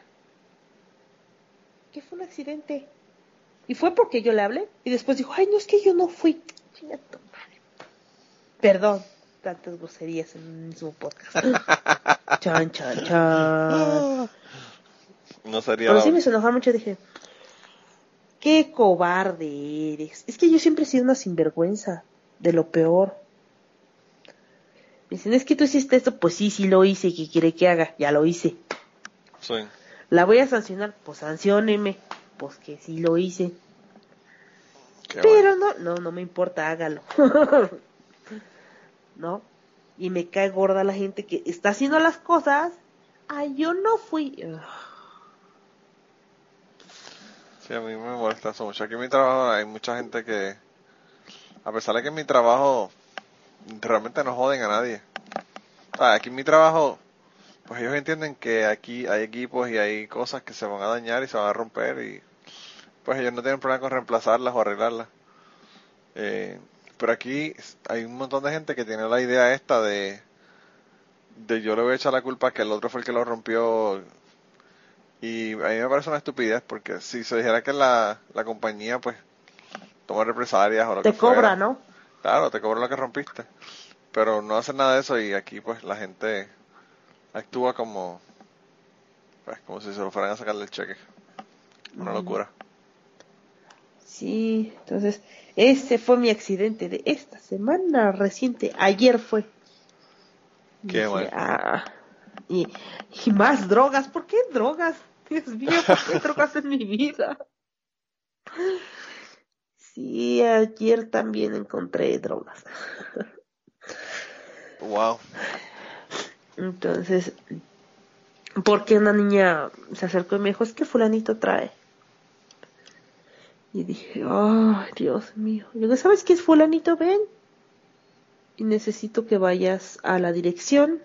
Que fue un accidente. Y fue porque yo le hablé. Y después dijo, ay, no, es que yo no fui. Chinga tu madre. Perdón, tantas groserías en un mismo podcast. chan, chan, chan.
No sería
Pero sí me enojar mucho. Dije, qué cobarde eres. Es que yo siempre he sido una sinvergüenza. De lo peor. Me dicen, es que tú hiciste esto. Pues sí, sí lo hice. ¿Qué quiere que haga? Ya lo hice.
Sí.
¿La voy a sancionar? Pues sancióneme. Pues que sí lo hice.
Qué.
Pero no, no, no me importa, hágalo. ¿No? Y me cae gorda la gente que está haciendo las cosas. Ay, yo no fui. Ugh.
Sí, a mí me molesta eso mucho. Aquí en mi trabajo hay mucha gente que, a pesar de que en mi trabajo realmente no joden a nadie. Sea, aquí en mi trabajo, pues ellos entienden que aquí hay equipos y hay cosas que se van a dañar y se van a romper y pues ellos no tienen problema con reemplazarlas o arreglarlas. Eh, pero aquí hay un montón de gente que tiene la idea esta de, de yo le voy a echar la culpa que el otro fue el que lo rompió y a mí me parece una estupidez porque si se dijera que la, la compañía pues toma represalias o lo
Te
que fuera,
cobra, ¿no?
Claro, te cobra lo que rompiste. Pero no hacen nada de eso y aquí pues la gente actúa como pues como si se lo fueran a sacarle el cheque. Una locura.
Sí, entonces, ese fue mi accidente de esta semana reciente. Ayer fue. Y
Qué
dije. "Ah". y, y más drogas. ¿Por qué drogas? Dios mío, ¿por qué drogas en mi vida? Sí, ayer también encontré drogas.
Wow.
Entonces, porque una niña se acercó y me dijo, es que fulanito trae. Y dije, ay, Dios mío. Yo digo, ¿sabes qué es fulanito? Ven. Y necesito que vayas a la dirección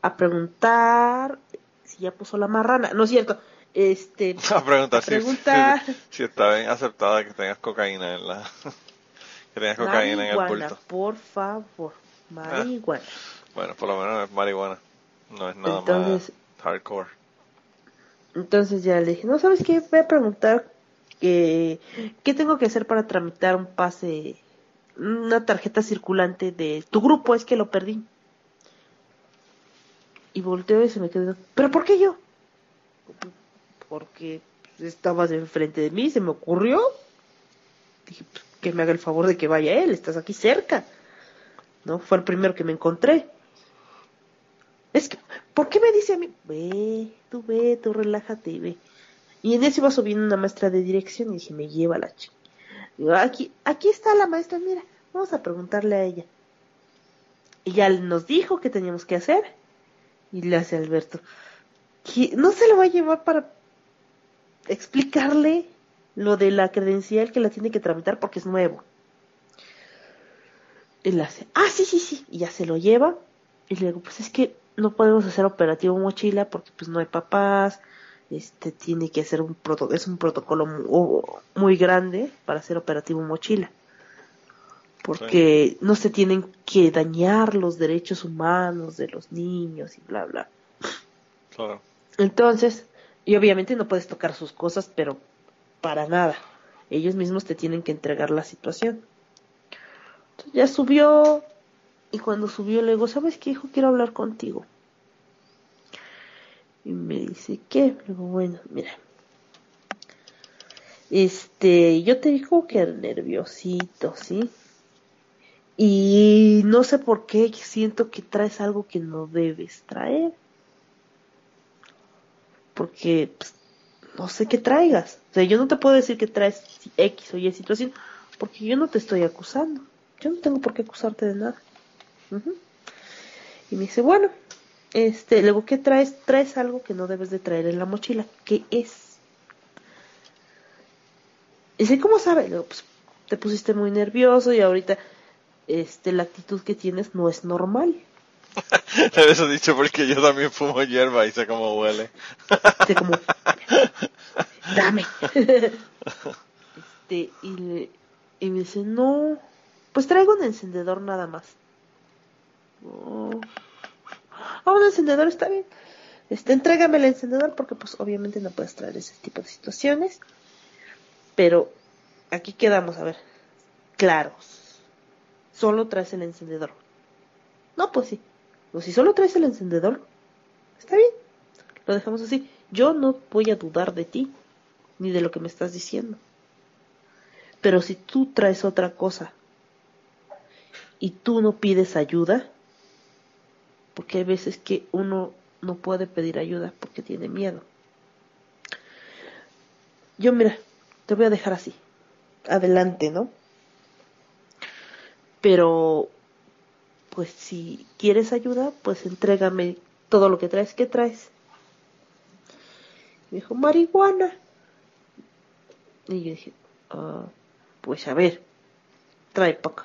a preguntar si ya puso la marrana. No es cierto. Este,
A preguntar,
a
si- Si, si está bien aceptada que tengas cocaína en la que tengas cocaína en el bulto.
por favor. Marihuana.
Bueno, por lo menos es marihuana. No es nada
Entonces-
más hardcore.
Entonces ya le dije, no, ¿sabes qué? Voy a preguntar que, ¿qué tengo que hacer para tramitar un pase, una tarjeta circulante de tu grupo? Es que lo perdí. Y volteo y se me quedó, ¿pero por qué yo? Porque estabas enfrente de mí, se me ocurrió. Dije, pues, que me haga el favor de que vaya él, estás aquí cerca. ¿No? Fue el primero que me encontré. Es que, ¿por qué me dice a mí? Ve, tú ve, tú relájate y ve. Y en eso iba subiendo una maestra de dirección y dije, me lleva la chica. Digo, aquí, aquí está la maestra, mira, vamos a preguntarle a ella. Y ya nos dijo qué teníamos que hacer. Y le hace Alberto, no se lo va a llevar para explicarle lo de la credencial que la tiene que tramitar porque es nuevo. Y le hace, ah, sí, sí, sí, y ya se lo lleva. Y le digo, pues es que no podemos hacer operativo mochila porque pues no hay papás, este tiene que hacer un proto es un protocolo muy, muy grande para hacer operativo mochila. Porque no se tienen que dañar los derechos humanos de los niños y bla bla.
Claro.
Entonces, y obviamente no puedes tocar sus cosas, pero para nada. Ellos mismos te tienen que entregar la situación. Entonces ya subió y cuando subió le digo, ¿sabes qué hijo? Quiero hablar contigo. Y me dice, ¿qué? Le digo, bueno, mira. Este, yo te digo que nerviosito, ¿sí? Y no sé por qué siento que traes algo que no debes traer. Porque pues, no sé qué traigas. O sea, yo no te puedo decir que traes X o Y situación, porque yo no te estoy acusando. Yo no tengo por qué acusarte de nada. Y me dice, bueno, este, luego, ¿qué traes? Traes algo que no debes de traer en la mochila. ¿Qué es? Y dice, ¿cómo sabe? Luego, pues, te pusiste muy nervioso y ahorita, este, la actitud que tienes no es normal.
Le eso dicho porque yo también fumo hierba y sé cómo huele.
Como, dame. este, y, y me dice, no, pues traigo un encendedor nada más. Oh. Ah, un encendedor está bien. Este, entrégame el encendedor porque pues obviamente no puedes traer ese tipo de situaciones. Pero aquí quedamos, a ver, claros. Solo traes el encendedor. No, pues sí. Si solo traes el encendedor, está bien. Lo dejamos así. Yo no voy a dudar de ti, ni de lo que me estás diciendo. Pero si tú traes otra cosa y tú no pides ayuda, porque hay veces que uno no puede pedir ayuda porque tiene miedo. Yo mira, te voy a dejar así, adelante, ¿no? Pero, pues si quieres ayuda, pues entrégame todo lo que traes. ¿Qué traes? Me dijo, marihuana. Y yo dije, ah, pues a ver, trae poca.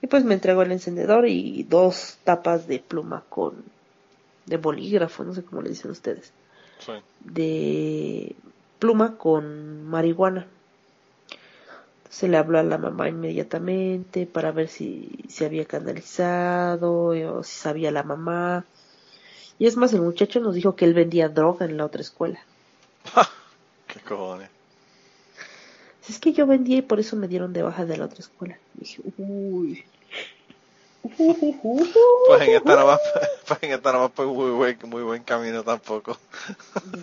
Y pues me entregó el encendedor y dos tapas de pluma con, de bolígrafo, no sé cómo le dicen ustedes. De pluma con marihuana. Se le habló a la mamá inmediatamente para ver si se había canalizado o si sabía la mamá. Y es más, el muchacho nos dijo que él vendía droga en la otra escuela.
¿Qué cojones?
Es que yo vendía y por eso me dieron de baja de la otra escuela. dije, uy.
Pues en esta no va, pues en esta no va por muy buen, muy buen camino tampoco.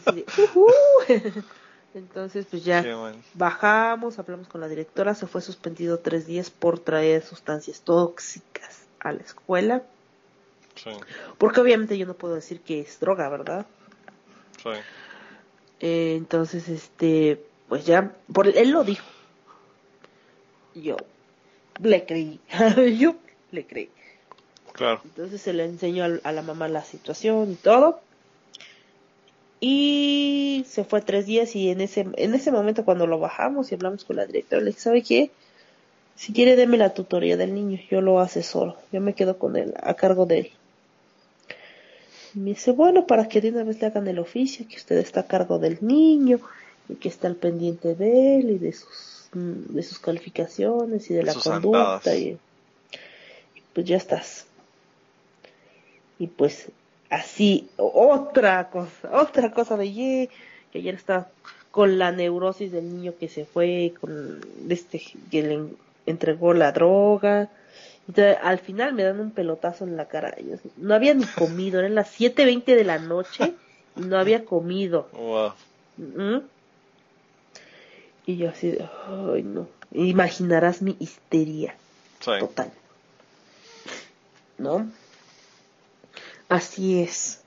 Entonces, pues ya bajamos, hablamos con la directora, se fue suspendido tres días por traer sustancias tóxicas a la escuela. Sí. Porque obviamente yo no puedo decir que es droga, ¿verdad?
Sí.
Eh, entonces, este, pues ya, por él lo dijo. Yo le creí. yo le creí.
Claro.
Entonces se le enseñó a la mamá la situación y todo. Y se fue tres días y en ese, en ese momento cuando lo bajamos y hablamos con la directora, le dije, ¿sabe qué? Si quiere, deme la tutoría del niño, yo lo asesoro, yo me quedo con él, a cargo de él. Y me dice, bueno, para que de una vez le hagan el oficio, que usted está a cargo del niño y que está al pendiente de él y de sus, de sus calificaciones y de la conducta. Y, pues ya estás. Y pues así, otra cosa, otra cosa de ye, que ayer estaba con la neurosis del niño que se fue, con este que le entregó la droga. Entonces, al final me dan un pelotazo en la cara. Yo no había ni comido, eran las 7.20 de la noche y no había comido.
Wow.
¿Mm? Y yo así ay no. Imaginarás mi histeria
Sí.
total. ¿No? Así es.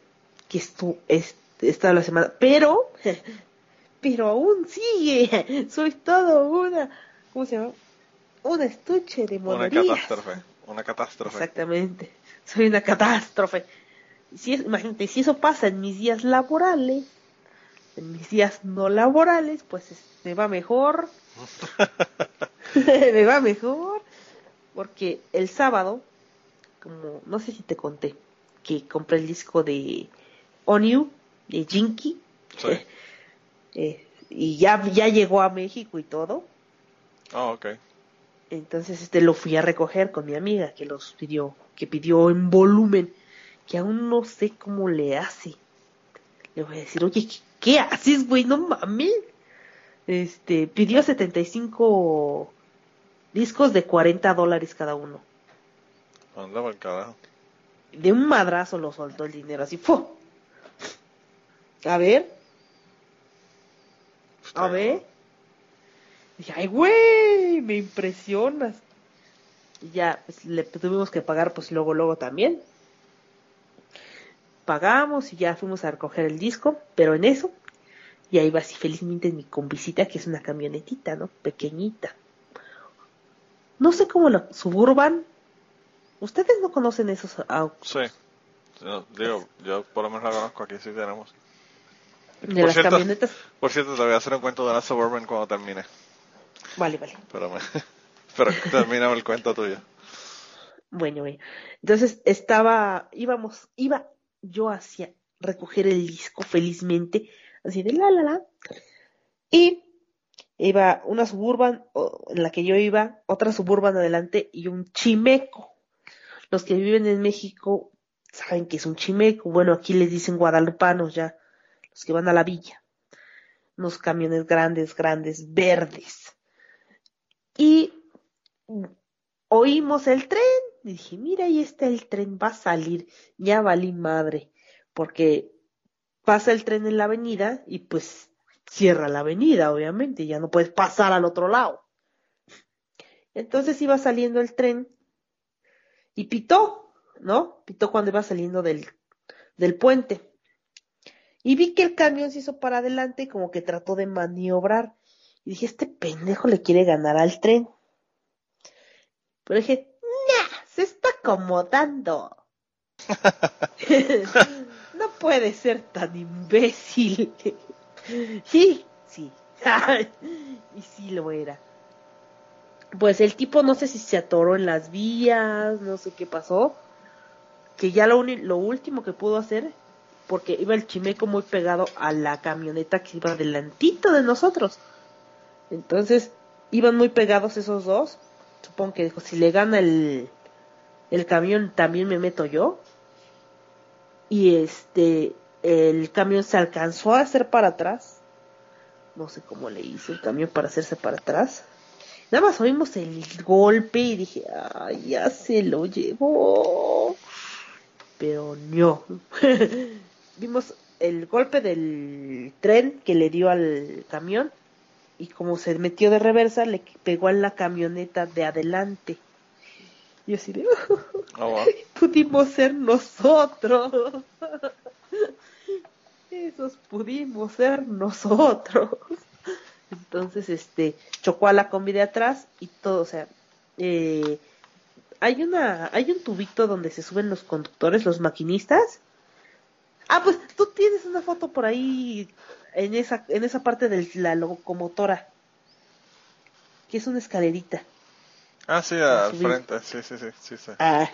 Que esto es, esta la semana. Pero, pero aún sigue. Soy todo una, ¿cómo se llama? Un estuche de
Una
monerías.
catástrofe. Una catástrofe.
Exactamente. Soy una catástrofe. Si es, imagínate, si eso pasa en mis días laborales, en mis días no laborales, pues es- me va mejor. me va mejor. Porque el sábado, como no sé si te conté, que compré el disco de Onyu, de Jinky,
Sí.
eh, y ya, ya llegó a México y todo.
Oh, ok.
Entonces este lo fui a recoger con mi amiga que los pidió, que pidió en volumen, que aún no sé cómo le hace. Le voy a decir, oye, ¿qué, qué haces, güey? No mames. Este, pidió 75 discos de 40 dólares cada uno.
Anda por carajo.
De un madrazo lo soltó el dinero, así, ¡fu! A ver, a ver. Dije, ay, güey, me impresionas. Y ya, pues, le tuvimos que pagar, pues luego, luego también. Pagamos y ya fuimos a recoger el disco, pero en eso, ya iba así felizmente en mi combicita, que es una camionetita, ¿no? Pequeñita. No sé cómo la suburban. Ustedes no conocen esos autos
Sí. Yo- digo, yo por lo menos la conozco aquí, sí tenemos.
de
por
las
cierto-
camionetas.
Por cierto, te voy a hacer un cuento de la Suburban cuando termine.
Vale, vale.
Pero, me, pero termina el cuento tuyo.
Bueno, bueno. Entonces estaba, íbamos, iba yo hacia recoger el disco felizmente, así de la la la. Y iba una suburban en la que yo iba, otra suburban adelante y un chimeco. Los que viven en México saben que es un chimeco. Bueno, aquí les dicen guadalupanos ya, los que van a la villa. Unos camiones grandes, grandes, verdes. Y oímos el tren. Y dije, mira, ahí está el tren, va a salir. Ya valí madre. Porque pasa el tren en la avenida y pues cierra la avenida, obviamente. Ya no puedes pasar al otro lado. Entonces iba saliendo el tren y pitó, ¿no? Pitó cuando iba saliendo del, del puente. Y vi que el camión se hizo para adelante y como que trató de maniobrar. Y dije, este pendejo le quiere ganar al tren. Pero dije, nah, se está acomodando. no puede ser tan imbécil. y sí, y sí lo era. Pues el tipo no sé si se atoró en las vías, no sé qué pasó. Que ya lo, lo último que pudo hacer, porque iba el chimeco muy pegado a la camioneta que iba delantito de nosotros. Entonces, iban muy pegados esos dos. Supongo que dijo, si le gana el, el camión, también me meto yo. Y este, el camión se alcanzó a hacer para atrás. No sé cómo le hizo el camión para hacerse para atrás. Nada más oímos el golpe y dije, ay, ya se lo llevó. Pero no. Vimos el golpe del tren que le dio al camión y como se metió de reversa le pegó en la camioneta de adelante. Y así de,
Oh, wow.
pudimos ser nosotros. Esos pudimos ser nosotros. Entonces, este, chocó a la combi de atrás y todo, o sea, eh, hay una, hay un tubito donde se suben los conductores, los maquinistas. Ah, pues tú tienes una foto por ahí en esa, en esa parte de la locomotora, que es una escalerita.
Ah, sí, al frente. Sí, sí, sí, sí, sí.
Ah,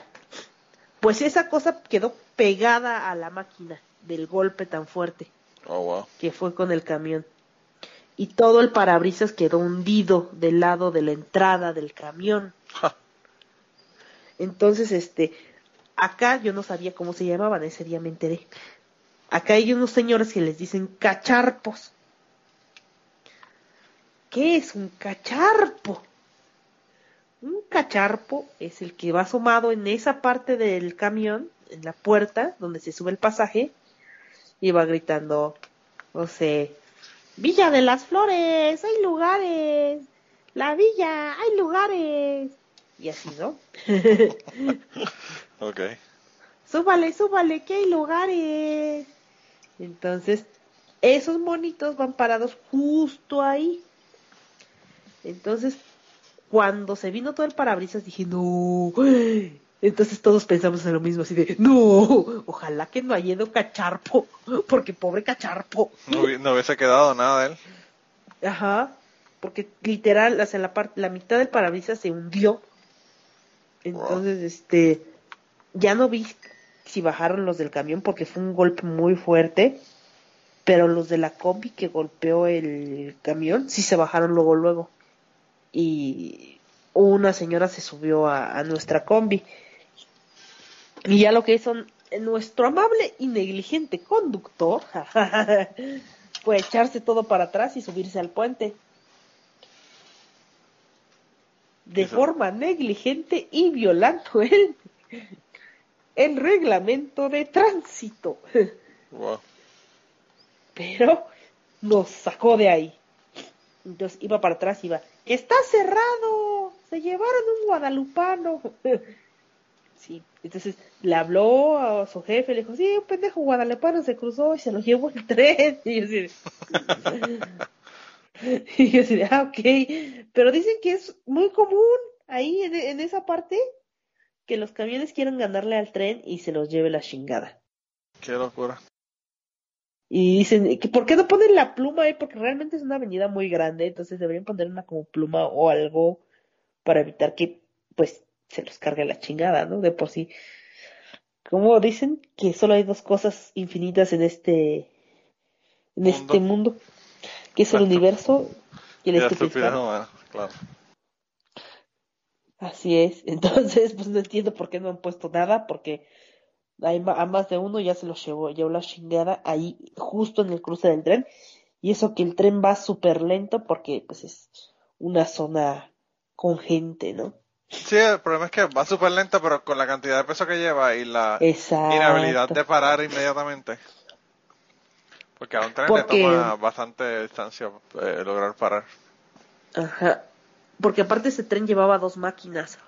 pues esa cosa quedó pegada a la máquina del golpe tan fuerte
Oh, wow.
que fue con el camión. Y todo el parabrisas quedó hundido del lado de la entrada del camión. Entonces, este, acá yo no sabía cómo se llamaban, ese día me enteré. Acá hay unos señores que les dicen cacharpos. ¿qué es un cacharpo? Un cacharpo es el que va asomado en esa parte del camión, en la puerta donde se sube el pasaje, y va gritando, no sé, Villa de las Flores, hay lugares, la villa, hay lugares, y así, ¿no?
Ok.
súbale, súbale, que hay lugares. Entonces, esos monitos van parados justo ahí. Entonces, cuando se vino todo el parabrisas, dije, no. Entonces todos pensamos en lo mismo, así de, no, ojalá que no haya ido cacharpo, porque pobre cacharpo.
No, no hubiese quedado nada de él.
Ajá, porque literal, o sea, la, parte, la mitad del parabrisas se hundió. Entonces, este, ya no vi si bajaron los del camión porque fue un golpe muy fuerte, pero los de la combi que golpeó el camión sí se bajaron luego, luego. Y una señora se subió a, a nuestra combi. Y ya lo que hizo nuestro amable y negligente conductor fue echarse todo para atrás y subirse al puente. De
Eso.
forma negligente y violando el, el reglamento de tránsito.
Wow.
Pero nos sacó de ahí. Entonces iba para atrás, iba, está cerrado, se llevaron un guadalupano. Sí, entonces le habló a su jefe, le dijo, sí, un pendejo guadalupano se cruzó y se lo llevó el tren. Y yo así de- y yo así de, ah, ok. Pero dicen que es muy común ahí en, en esa parte que los camiones quieran ganarle al tren y se los lleve la chingada.
Qué locura.
Y dicen, que ¿por qué no ponen la pluma ahí? Porque realmente es una avenida muy grande, entonces deberían poner una como pluma o algo para evitar que, pues, se los cargue la chingada, ¿no? De por sí. Como dicen que solo hay dos cosas infinitas en este, en
Mundo.
este mundo, que es el
Exacto.
universo y el estupidez.
humana, claro.
Así es. Entonces, pues no entiendo por qué no han puesto nada, porque hay a más de uno ya se los llevó, llevó la chingada ahí justo en el cruce del tren. Y eso que el tren va súper lento porque pues es una zona con gente, ¿no?
Sí, el problema es que va súper lento, pero con la cantidad de peso que lleva y la
Exacto.
inhabilidad de parar inmediatamente. Porque a un tren
Porque-
le toma bastante distancia eh, lograr parar.
Ajá. Porque aparte ese tren llevaba dos máquinas.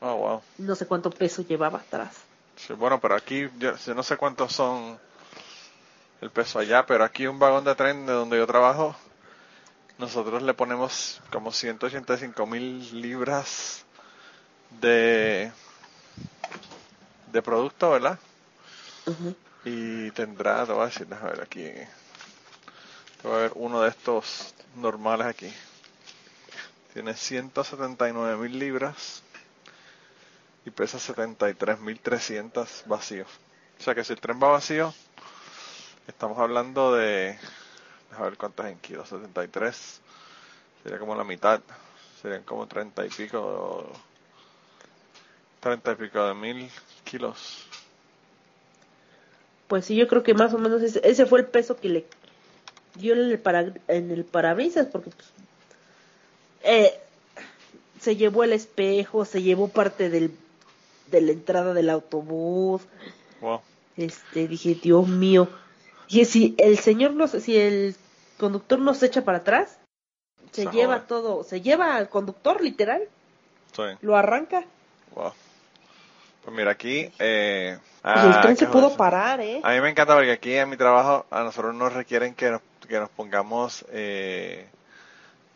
Oh, wow.
No sé cuánto peso llevaba atrás.
Sí, bueno, pero aquí, yo, yo no sé cuántos son el peso allá, pero aquí un vagón de tren de donde yo trabajo, nosotros le ponemos como 185 mil libras de, de producto, ¿verdad? Y tendrá, te voy a decir, déjame ver aquí, te voy a ver uno de estos normales aquí. Tiene 179 mil libras y pesa 73.300 vacíos. O sea que si el tren va vacío, estamos hablando de, déjame ver cuántas en kilos, 73, sería como la mitad, serían como 30 y pico, 30 y pico de mil kilos.
Pues sí, yo creo que más o menos ese, ese fue el peso que le dio en el, para, en el parabrisas, porque pues, eh, se llevó el espejo, se llevó parte del, de la entrada del autobús.
Wow.
Este, dije, Dios mío. Dije, si el señor no si el conductor no se echa para atrás, se
Se
lleva todo, se lleva al conductor literal,
Sí,
lo arranca.
wow. Pues mira aquí, eh,
y el
ah,
tren
qué
se pudo
joder.
parar, ¿eh?
A mí me encanta porque aquí en mi trabajo a nosotros nos requieren que nos, que nos pongamos eh,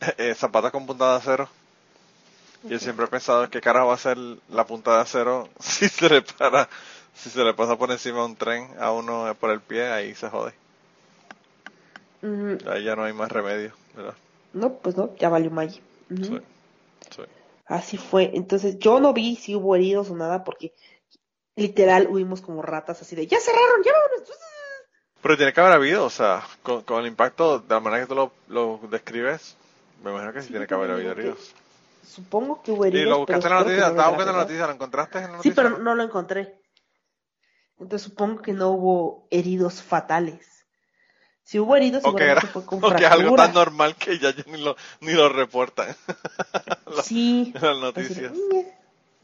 eh, zapatos con punta de acero. Y Yo siempre he pensado que carajo va a ser la punta de acero si se le para, si se le pasa por encima un tren a uno por el pie, ahí se jode. Ahí ya no hay más remedio, ¿verdad?
No, pues no, ya valió Maggi. Ujú.
Sí, sí.
Así fue. Entonces yo no vi si hubo heridos o nada porque literal huimos como ratas así de ya cerraron, ya vámonos.
Pero tiene que haber habido, o sea, con, con el impacto, de la manera que tú lo, lo describes, me imagino que sí,
Sí,
tiene que haber habido heridos.
Supongo que hubo
Y
heridos.
lo buscaste en la noticia,
no
estaba buscando la noticia, ¿lo encontraste en la
Sí,
noticia?
pero no lo encontré. Entonces supongo que no hubo heridos fatales. Si hubo heridos,
O que,
seguramente fue con
o que es algo tan normal que ya, ya ni, lo, ni lo reportan. Las-
Sí.
las noticias.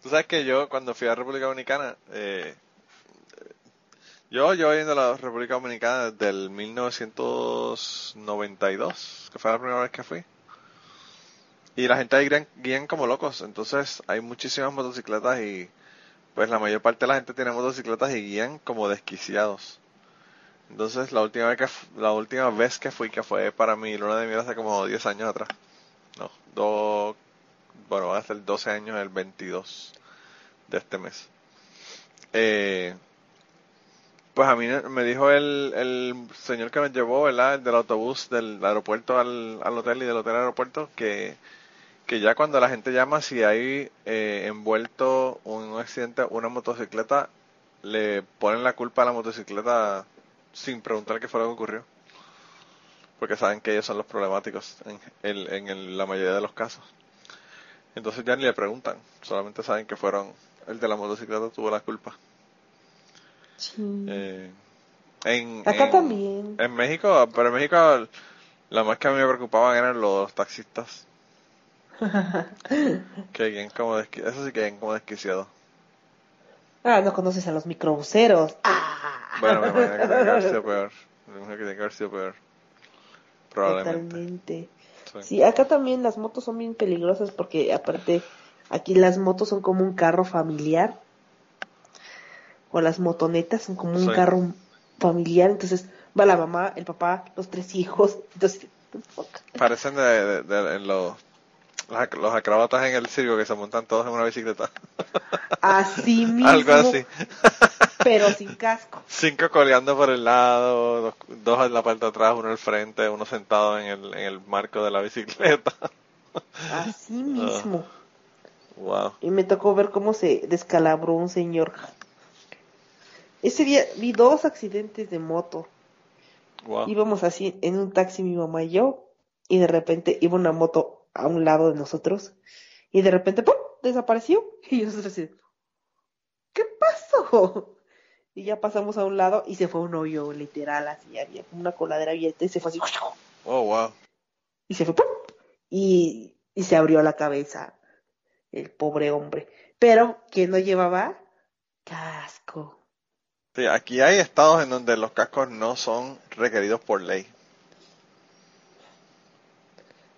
Tú sabes que yo, cuando fui a República Dominicana, eh, yo yo yendo a la República Dominicana desde el 1992, que fue la primera vez que fui. Y la gente ahí guían, guían como locos, entonces hay muchísimas motocicletas y pues la mayor parte de la gente tiene motocicletas y guían como desquiciados. Entonces la última vez que la última vez que fui, que fue para mi luna de miel hace como 10 años atrás. No, dos, bueno, va a ser 12 años el 22 de este mes. Eh, pues a mí me dijo el, el señor que nos llevó, ¿verdad? El del autobús del aeropuerto al, al hotel y del hotel al aeropuerto, que, que ya cuando la gente llama, si hay eh, envuelto un accidente, una motocicleta, le ponen la culpa a la motocicleta sin preguntar qué fue lo que ocurrió. Porque saben que ellos son los problemáticos en, el- en el- la mayoría de los casos. Entonces ya ni le preguntan, solamente saben que fueron, el de la motocicleta tuvo la culpa.
Sí.
Eh, en,
Acá
en-
también.
En México, pero en México la más que a mí me preocupaban eran los taxistas. que bien como desqui- eso sí que bien como desquiciado.
Ah, no conoces a los microbuseros. Ah.
Bueno, me imagino que tiene que haber sido peor. Me imagino que tiene que haber sido peor. Probablemente.
Totalmente.
Sí.
Sí, acá también las motos son bien peligrosas porque aparte aquí las motos son como un carro familiar o las motonetas son como un carro familiar, entonces va la mamá, el papá, los tres hijos, entonces
Parecen de, de- de- en los, los, ac- los acróbatas en el circo que se montan todos en una bicicleta.
así mismo,
Algo así.
Pero sin casco.
Cinco coleando por el lado, dos, dos en la parte de atrás, uno al frente, uno sentado en el, en el marco de la bicicleta.
Así mismo.
Wow.
Y me tocó ver cómo se descalabró un señor. Ese día vi dos accidentes de moto.
Wow.
Íbamos así en un taxi mi mamá y yo, y de repente iba una moto a un lado de nosotros, y de repente ¡pum! desapareció. Y nosotros así, ¿qué pasó? Y ya pasamos a un lado y se fue un hoyo literal, así había una coladera abierta y se fue así,
Oh, wow.
y se fue ¡pum! Y, y se abrió la cabeza el pobre hombre. Pero, ¿quién no llevaba? Casco.
Sí, aquí hay estados en donde los cascos no son requeridos por ley.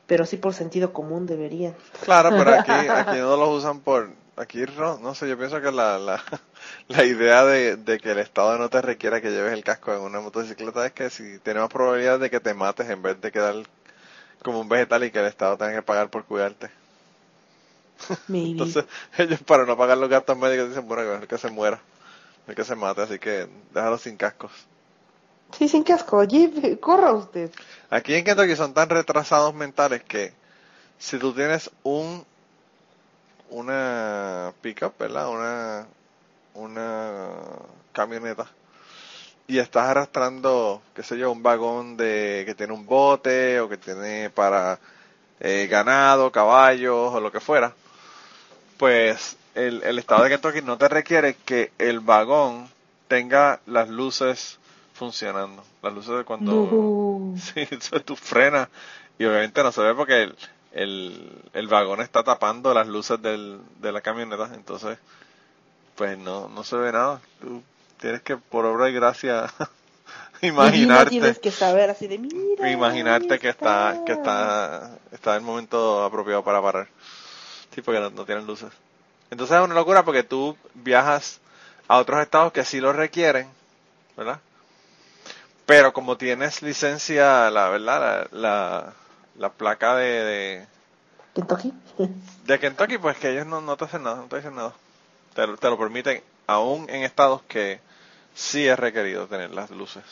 Pero sí por sentido común deberían.
Claro, pero aquí, aquí no los usan por... Aquí no, no sé, yo pienso que la, la, la idea de, de que el Estado no te requiera que lleves el casco en una motocicleta es que si tiene más probabilidad de que te mates en vez de quedar como un vegetal y que el Estado tenga que pagar por cuidarte.
Maybe.
Entonces, ellos para no pagar los gastos médicos dicen, bueno, que el que se muera, el que se mate, así que déjalo sin cascos.
Sí, sin casco. Oye, corra usted.
Aquí en Kentucky son tan retrasados mentales que si tú tienes un una pickup, ¿verdad? Una una camioneta y estás arrastrando, qué sé yo, un vagón de que tiene un bote o que tiene para eh, ganado, caballos o lo que fuera, pues el, el estado de Kentucky no te requiere que el vagón tenga las luces funcionando, las luces de cuando
No.
Sí, eso tú frenas y obviamente no se ve porque el, el, el vagón está tapando las luces del, de la camioneta, entonces pues no, no se ve nada. Tú tienes que por obra y gracia imaginarte,
tienes que saber así de mira.
imaginarte
ahí
que está, que está, está el momento apropiado para parar. Sí, porque no, no tienen luces. Entonces es una locura porque tú viajas a otros estados que sí lo requieren, ¿verdad? Pero como tienes licencia, la verdad, la, la, la placa de, de,
Kentucky.
de Kentucky, pues que ellos no, no te hacen nada, no te dicen nada. Te, lo- te lo permiten aún en estados que sí es requerido tener las luces.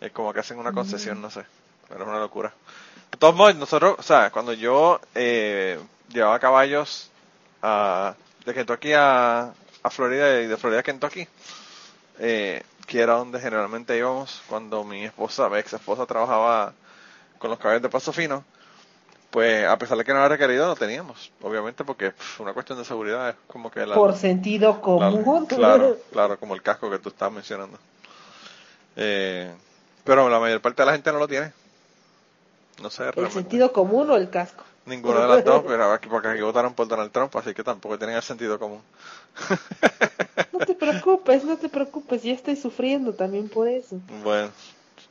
Es como que hacen una concesión, no sé, pero es una locura. De todos modos, nosotros, o sea, cuando yo eh, llevaba caballos a, de Kentucky a, a Florida y de Florida a Kentucky, eh, que era donde generalmente íbamos cuando mi esposa, mi ex esposa trabajaba con los caballos de paso fino, pues a pesar de que no era requerido, no teníamos, obviamente, porque pff, una cuestión de seguridad es como que la...
Por sentido común.
Claro, claro, claro, como el casco que tú estás mencionando. Eh, Pero la mayor parte de la gente no lo tiene. No sé,
¿El
realmente.
sentido común o el casco?
Ninguno de las dos, pero aquí, porque aquí votaron por Donald Trump, así que tampoco tienen el sentido común.
No te preocupes, no te preocupes, ya estoy sufriendo también por eso.
Bueno,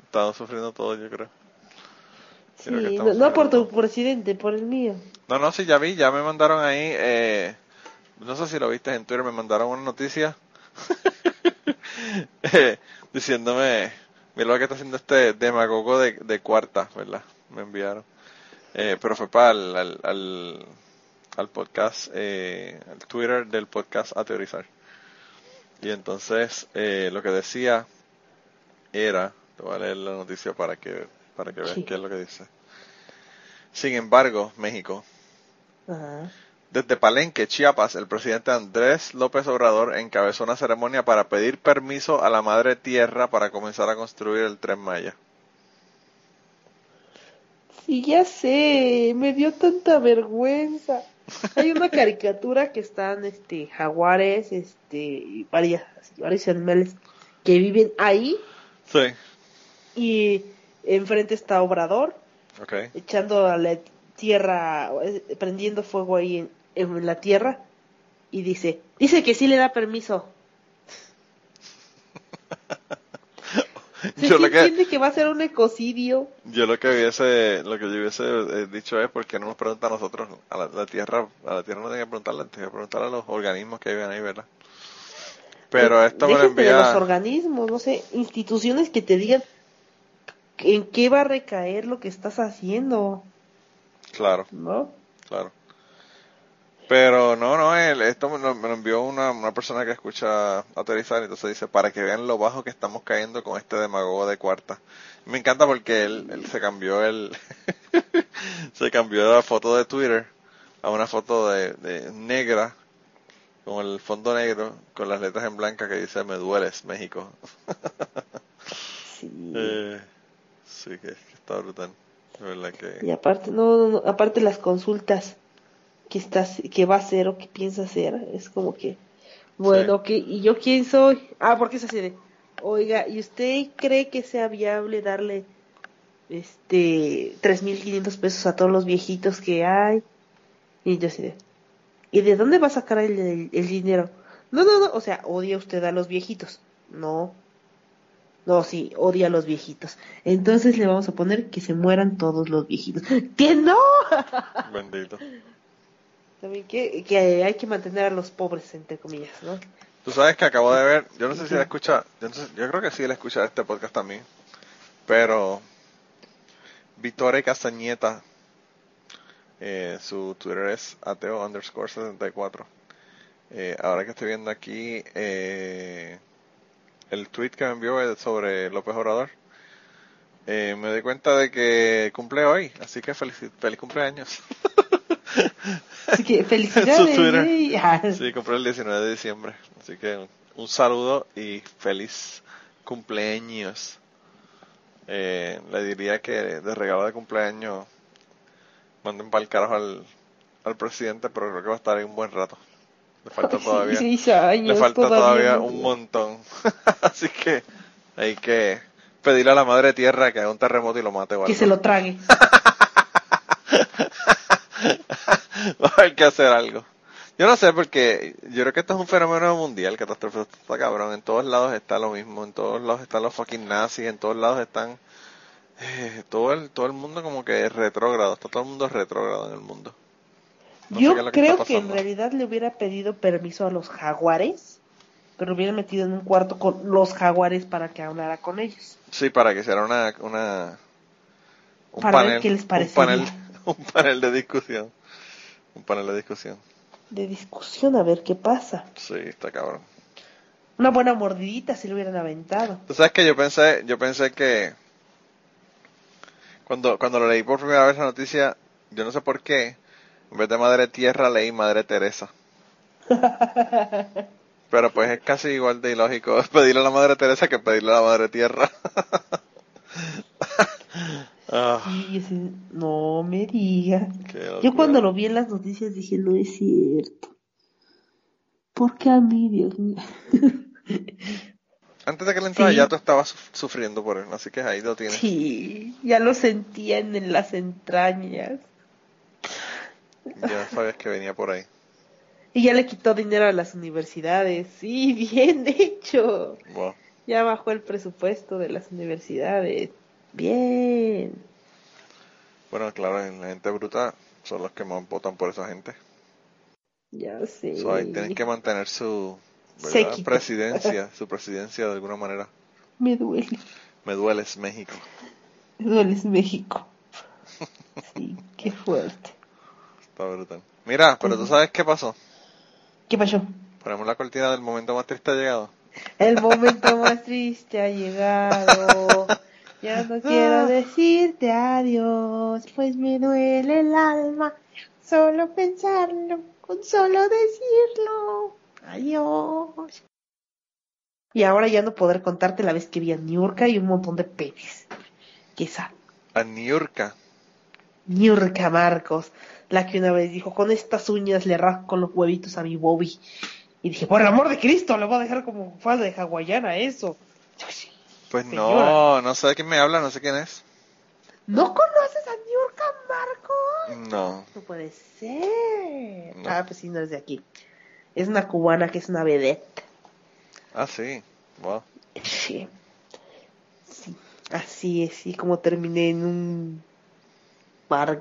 estamos sufriendo todos, yo creo.
Sí, no, por tu presidente, por el mío.
No, no, sí, ya vi, ya me mandaron ahí, eh, no sé si lo viste en Twitter, me mandaron una noticia eh, diciéndome, mira lo que está haciendo este demagogo de, de cuarta, ¿verdad? Me enviaron. Eh, pero fue para el, al, al, al podcast, eh, el Twitter del podcast A Teorizar. Y entonces eh, lo que decía era, te voy a leer la noticia para que, para que veas
Sí.
qué es lo que dice. Sin embargo, México, desde Palenque, Chiapas, el presidente Andrés López Obrador encabezó una ceremonia para pedir permiso a la Madre Tierra para comenzar a construir el Tren Maya.
Sí, ya sé, me dio tanta vergüenza. Hay una caricatura que están, este, jaguares, este, y varias, varios animales que viven ahí
Sí.
y enfrente está Obrador
Ok.
echando a la tierra, eh, prendiendo fuego ahí en, en la tierra y dice, dice que sí le da permiso. ¿Sí,
Yo lo que,
entiende que va a ser un ecocidio?
yo lo que hubiese, lo que yo hubiese eh, dicho es porque no nos pregunta a nosotros, a la, la Tierra, a la Tierra no tiene que preguntarle, tiene que preguntar a los organismos que viven ahí, ¿verdad? Pero esto me lo
Déjate de los
envía,
organismos, no sé, instituciones que te digan en qué va a recaer lo que estás haciendo,
claro,
¿no?
claro. Pero no, no, él, esto me lo, me lo envió una, una persona que escucha aterrizar, entonces dice, para que vean lo bajo que estamos cayendo con este demagogo de cuarta. Me encanta porque él, él se cambió el, se cambió la foto de Twitter a una foto de, de negra, con el fondo negro, con las letras en blanca que dice, me dueles, México.
Sí.
Eh, sí, que, que está brutal. Verdad que...
Y aparte, no, no, no, aparte las consultas que estás, que va a hacer o que piensa hacer, es como que, bueno, que, ¿y yo quién soy? Ah, porque es así de, oiga, ¿y usted cree que sea viable darle, este, 3.500 pesos a todos los viejitos que hay? Y yo así de, ¿y de dónde va a sacar el, el, el dinero? No, no, no, o sea, odia usted a los viejitos. No. No, sí, odia a los viejitos. Entonces le vamos a poner que se mueran todos los viejitos. ¡Que no!
Bendito.
También que, que hay que mantener a los pobres, entre comillas, ¿no?
Tú sabes que acabo de ver, yo no sé si él escucha, yo, no sé- yo creo que sí él escucha este podcast también, pero Victoria Castañeta, eh, su Twitter es ateo underscore 74. Eh, ahora que estoy viendo aquí eh, el tweet que me envió es sobre López Obrador, eh, me doy cuenta de que cumple hoy, así que feliz, feliz cumpleaños.
Así que felicidades.
Sí, compré el 19 de diciembre. Así que un saludo y feliz cumpleaños. Eh, le diría que de regalo de cumpleaños manden para el carajo al, al presidente, pero creo que va a estar ahí un buen rato. Le falta todavía,
Sí, seis años,
le falta todavía
no.
un montón. Así que hay que pedirle a la madre tierra que haga un terremoto y lo mate
Que se lo trague.
Va a haber que hacer algo. Yo no sé, porque yo creo que esto es un fenómeno mundial, catástrofe está cabrón. En todos lados está lo mismo, en todos lados están los fucking nazis, en todos lados están. eh, todo el todo el mundo como que es retrógrado, está todo el mundo retrógrado en el mundo. No
Yo
que
creo que en realidad le hubiera pedido permiso a los jaguares, pero lo hubiera metido en un cuarto con los jaguares para que hablara con ellos.
Sí, para que hiciera una. una un
Para ver
panel,
qué les
un
parecería.
panel, un panel de discusión. Un panel de discusión.
De discusión, a ver qué pasa.
Sí, está cabrón.
Una buena mordidita si lo hubieran aventado.
Tú sabes que yo pensé, yo pensé que cuando, cuando lo leí por primera vez la noticia, yo no sé por qué, en vez de Madre Tierra leí Madre Teresa. Pero pues es casi igual de ilógico pedirle a la Madre Teresa que pedirle a la Madre Tierra. Ah,
ese- no me diga.
qué
Yo cuando lo vi en las noticias dije, no es cierto. ¿Por qué a mí, Dios mío?
Antes de que él entrara
Sí.
ya tú estabas suf- sufriendo por él, así que ahí lo tienes.
Sí, ya lo sentían en las entrañas.
Ya sabías que venía por ahí.
Y ya le quitó dinero a las universidades. Sí, bien hecho.
Wow.
Ya bajó el presupuesto de las universidades. Bien.
Bueno, claro, en la gente bruta son los que más votan por esa gente.
Ya sé.
So, ahí tienen que mantener su presidencia, su presidencia de alguna manera.
Me duele.
Me dueles México.
Me duele es México. Sí, qué fuerte.
Está brutal. Mira, pero tú sabes qué pasó.
¿Qué pasó?
Ponemos la cortina del momento más triste ha llegado.
El momento más triste ha llegado. Ya no quiero decirte adiós, pues me duele el alma. Solo pensarlo, con solo decirlo. Adiós. Y ahora ya no poder contarte la vez que vi a Niurka y un montón de penes. Esa
A Niurka.
Niurka Marcos, la que una vez dijo, con estas uñas le rasco los huevitos a mi Bobby. Y dije, por el amor de Cristo, le voy a dejar como falda de hawaiana eso.
Pues
Señora.
no, no sé de quién me habla, no sé quién es.
¿No conoces a Niurka Marcos?
No.
No puede ser.
No.
Ah, pues sí, no es de aquí. Es una cubana que es una vedette.
Ah, sí. Wow.
Sí. Sí. Así es, sí, como terminé en un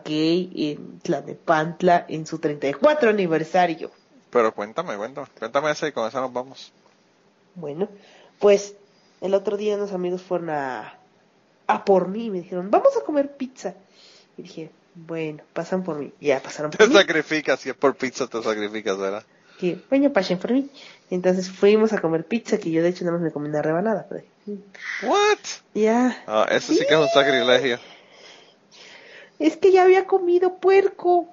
gay en Tlanepantla en su 34 aniversario.
Pero cuéntame, cuéntame. Cuéntame ese y con esa nos vamos.
Bueno, pues el otro día unos amigos fueron a, a por mí y me dijeron, vamos a comer pizza. Y dije, bueno, pasan por mí. Ya pasaron
Te
por mí.
sacrificas, si es por pizza te sacrificas, ¿verdad?
que bueno, pasen por mí. Entonces fuimos a comer pizza, que yo de hecho nada más me comí una rebanada. Pero, mm,
What?
ya,
Ah, eso sí que es un sacrilegio.
Es que ya había comido puerco.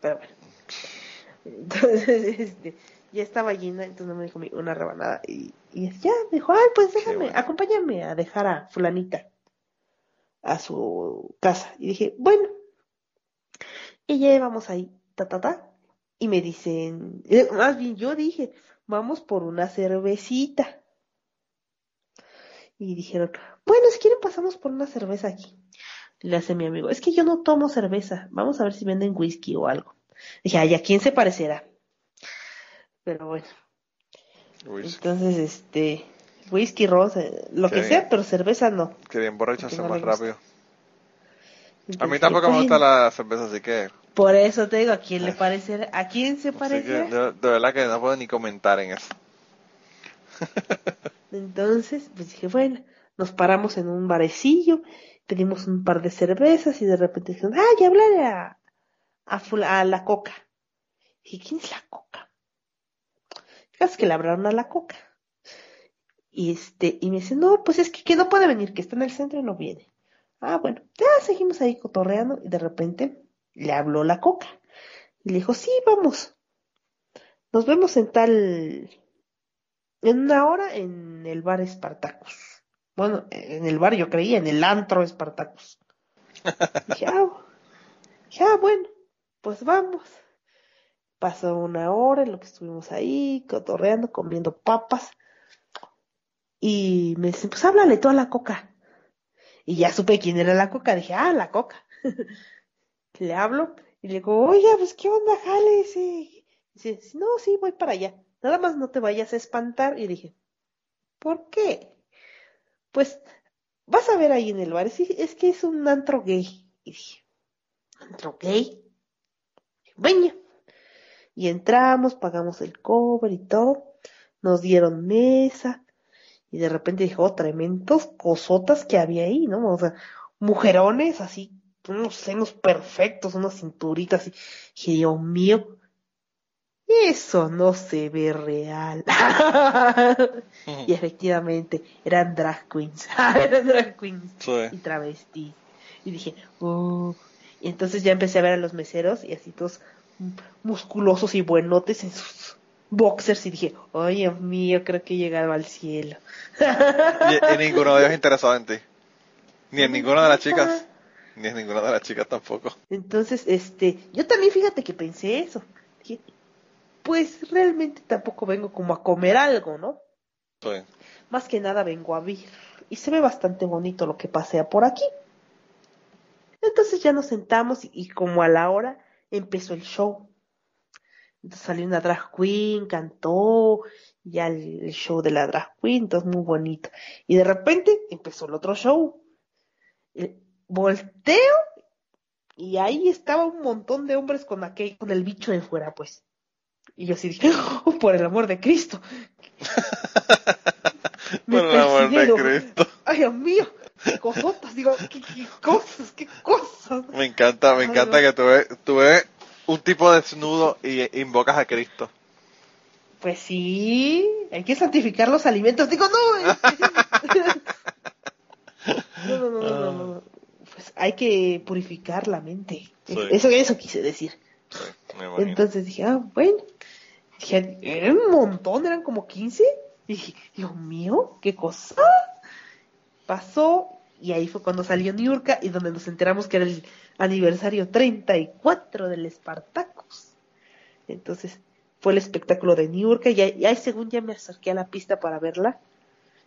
Pero bueno. Entonces, este, ya estaba llena, entonces no me comí una rebanada. Y, y ya, me dijo, ay, pues déjame,
bueno.
acompáñame a dejar a fulanita a su casa. Y dije, bueno. Y ya vamos ahí, ta, ta, ta. Y me dicen, eh, más bien yo dije, vamos por una cervecita. Y dijeron, bueno, si quieren pasamos por una cerveza aquí. Le hace mi amigo, es que yo no tomo cerveza, vamos a ver si venden whisky o algo. Dije, ay, ¿a quién se parecerá? Pero bueno,
Uy,
entonces, este, whisky, rosa, lo
Qué
que sea,
bien.
pero cerveza no.
emborracharse
Porque no
más rápido. A mí tampoco me gusta la cerveza, así que...
Por eso te digo, ¿a quién le parecerá? ¿A quién se
que
parecerá?
de, de verdad que no puedo ni comentar en eso.
Entonces, pues dije, bueno, nos paramos en un barecillo, pedimos un par de cervezas y de repente dijeron, ah, ya hablaré a, a, la coca. Dije, ¿quién es la coca? Fíjate que le hablaron a la coca. Y este, y me dice, no, pues es que, que no puede venir, que está en el centro y no viene. Ah, bueno, ya seguimos ahí cotorreando y de repente le habló la coca. Y le dijo, sí, vamos. Nos vemos en tal, en una hora en el bar Spartacus. Bueno, en el bar yo creía, en el antro Spartacus. Dije, ah, ah, bueno, pues vamos. Pasó una hora en lo que estuvimos ahí, cotorreando, comiendo papas. Y me dicen, pues háblale tú a la coca. Y ya supe quién era la coca. Dije, ah, la coca. le hablo y le digo, oye, pues qué onda, jale. Dice, dice, no, sí, voy para allá. Nada más no te vayas a espantar. Y dije, ¿por qué? Pues vas a ver ahí en el bar. Es, es que es un antro gay. Y dije, ¿antro gay? Venga. Y entramos, pagamos el cover y todo. Nos dieron mesa. Y de repente dije, oh, tremendos cosotas que había ahí, ¿no? O sea, mujerones así, unos senos perfectos, unas cinturitas. Y dije, Dios mío, eso no se ve real. y efectivamente, eran drag queens. eran drag queens
Sí.
y travestis. Y dije, oh. Y entonces ya empecé a ver a los meseros y así todos musculosos y buenotes en sus boxers y dije, ay Dios mío, creo que he llegado al cielo.
Y, y ninguno de ellos interesado en ti. Ni en ninguna de las chicas. Ni en ninguna de las chicas tampoco.
Entonces, este, yo también fíjate que pensé eso. Dije, pues realmente tampoco vengo como a comer algo, ¿no?
Sí.
Más que nada vengo a ver. Y se ve bastante bonito lo que pasea por aquí. Entonces ya nos sentamos y, y como a la hora empezó el show. Entonces salió una drag queen, cantó, ya el, show de la drag queen, entonces muy bonito. Y de repente empezó el otro show. Volteo y ahí estaba un montón de hombres con aquel, con el bicho de fuera, pues. Y yo sí dije, oh, por el amor de Cristo. Me
Por el amor de. Cristo.
Ay, Dios mío, qué cosotas, digo, qué, qué cosas, qué cosas.
Me encanta, me encanta que tú ves un tipo desnudo y invocas a Cristo.
Pues sí, hay que santificar los alimentos. Digo, no. no, no, no, no, no, no. Pues hay que purificar la mente.
Sí.
Eso, eso quise decir.
Sí, me imagino.
Entonces dije, ah, bueno. Dije, eran un montón, eran como 15. Y dije, Dios mío, qué cosa. Pasó y ahí fue cuando salió Niurka y donde nos enteramos que era el aniversario 34 del Spartacus. Entonces fue el espectáculo de Niurka y ahí, según ya me acerqué a la pista para verla.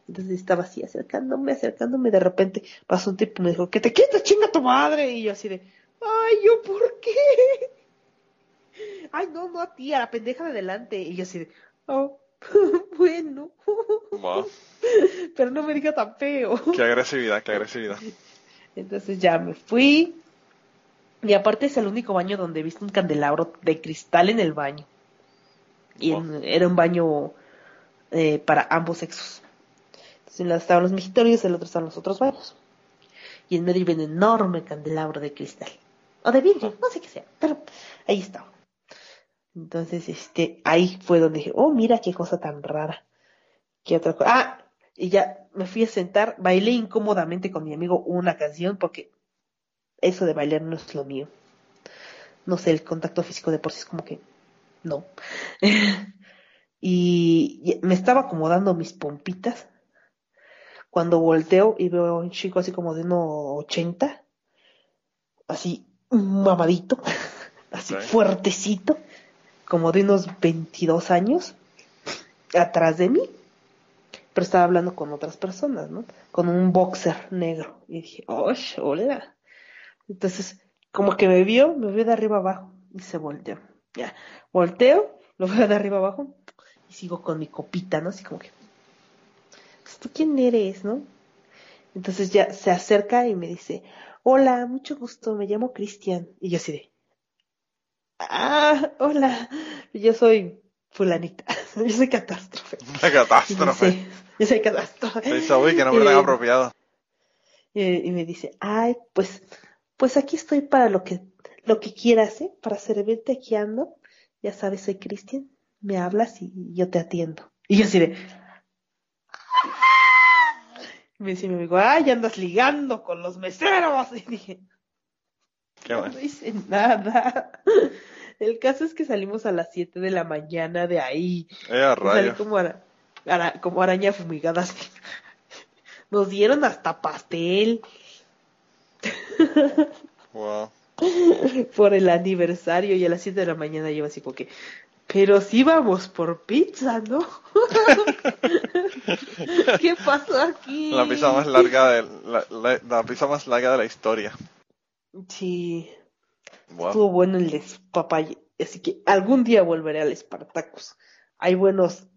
Entonces estaba así acercándome, acercándome, de repente pasó un tipo y me dijo, que te quites, chinga tu madre. Y yo así de, ay, ¿yo por qué? Ay, no, no a ti, a la pendeja de adelante. Y yo así de, oh, bueno,
Wow,
pero no me diga tan feo.
qué agresividad, qué agresividad.
Entonces ya me fui. Y aparte es el único baño donde he visto un candelabro de cristal en el baño. Y en- era un baño eh, para ambos sexos. Entonces en lado estaban los mijitorios, el otro estaban los otros baños. Y en medio había un enorme candelabro de cristal. O de vidrio, no sé qué sea, pero ahí estaba. Entonces, este, ahí fue donde dije, oh, mira qué cosa tan rara. ¿Qué otra cosa? Ah, y ya me fui a sentar, bailé incómodamente con mi amigo una canción porque eso de bailar no es lo mío. No sé, el contacto físico de por sí es como que no. y, me estaba acomodando mis pompitas cuando volteo y veo a un chico así como de 1,80, así mamadito, así fuertecito, como de unos 22 años, atrás de mí pero estaba hablando con otras personas, ¿no? Con un boxer negro. Y dije, oh, hola. Entonces, como que me vio, me vio de arriba abajo y se volteó. Ya, volteo, lo veo de arriba abajo y sigo con mi copita, ¿no? Así como que, pues, ¿tú quién eres, no? Entonces ya se acerca y me dice, hola, mucho gusto, me llamo Cristian. Y yo así de, ah, hola, yo soy fulanita, yo soy catástrofe.
Una catástrofe.
dice, yo soy catástrofe.
Hizo, uy, que nombre tan apropiado.
y, y me dice, ay, pues, pues aquí estoy para lo que, lo que quieras, ¿eh? Para servirte aquí ando. Ya sabes, soy Cristian. Me hablas y yo te atiendo. Y yo así de, y me dice mi amigo, ay, andas ligando con los meseros. Y dije,
Qué
no,
bueno.
no hice nada. El caso es que salimos a las 7 de la mañana de ahí.
Eh, a
Salí como, ara- ara- como araña fumigada. así. Nos dieron hasta pastel
Wow.
por el aniversario y a las 7 de la mañana yo así como que, pero sí vamos por pizza, ¿no? ¿Qué pasó aquí?
La pizza más larga de la, la- la pizza más larga de la historia.
Sí,
Wow.
estuvo bueno el despapalle. Así que algún día volveré al Spartacus. Hay buenos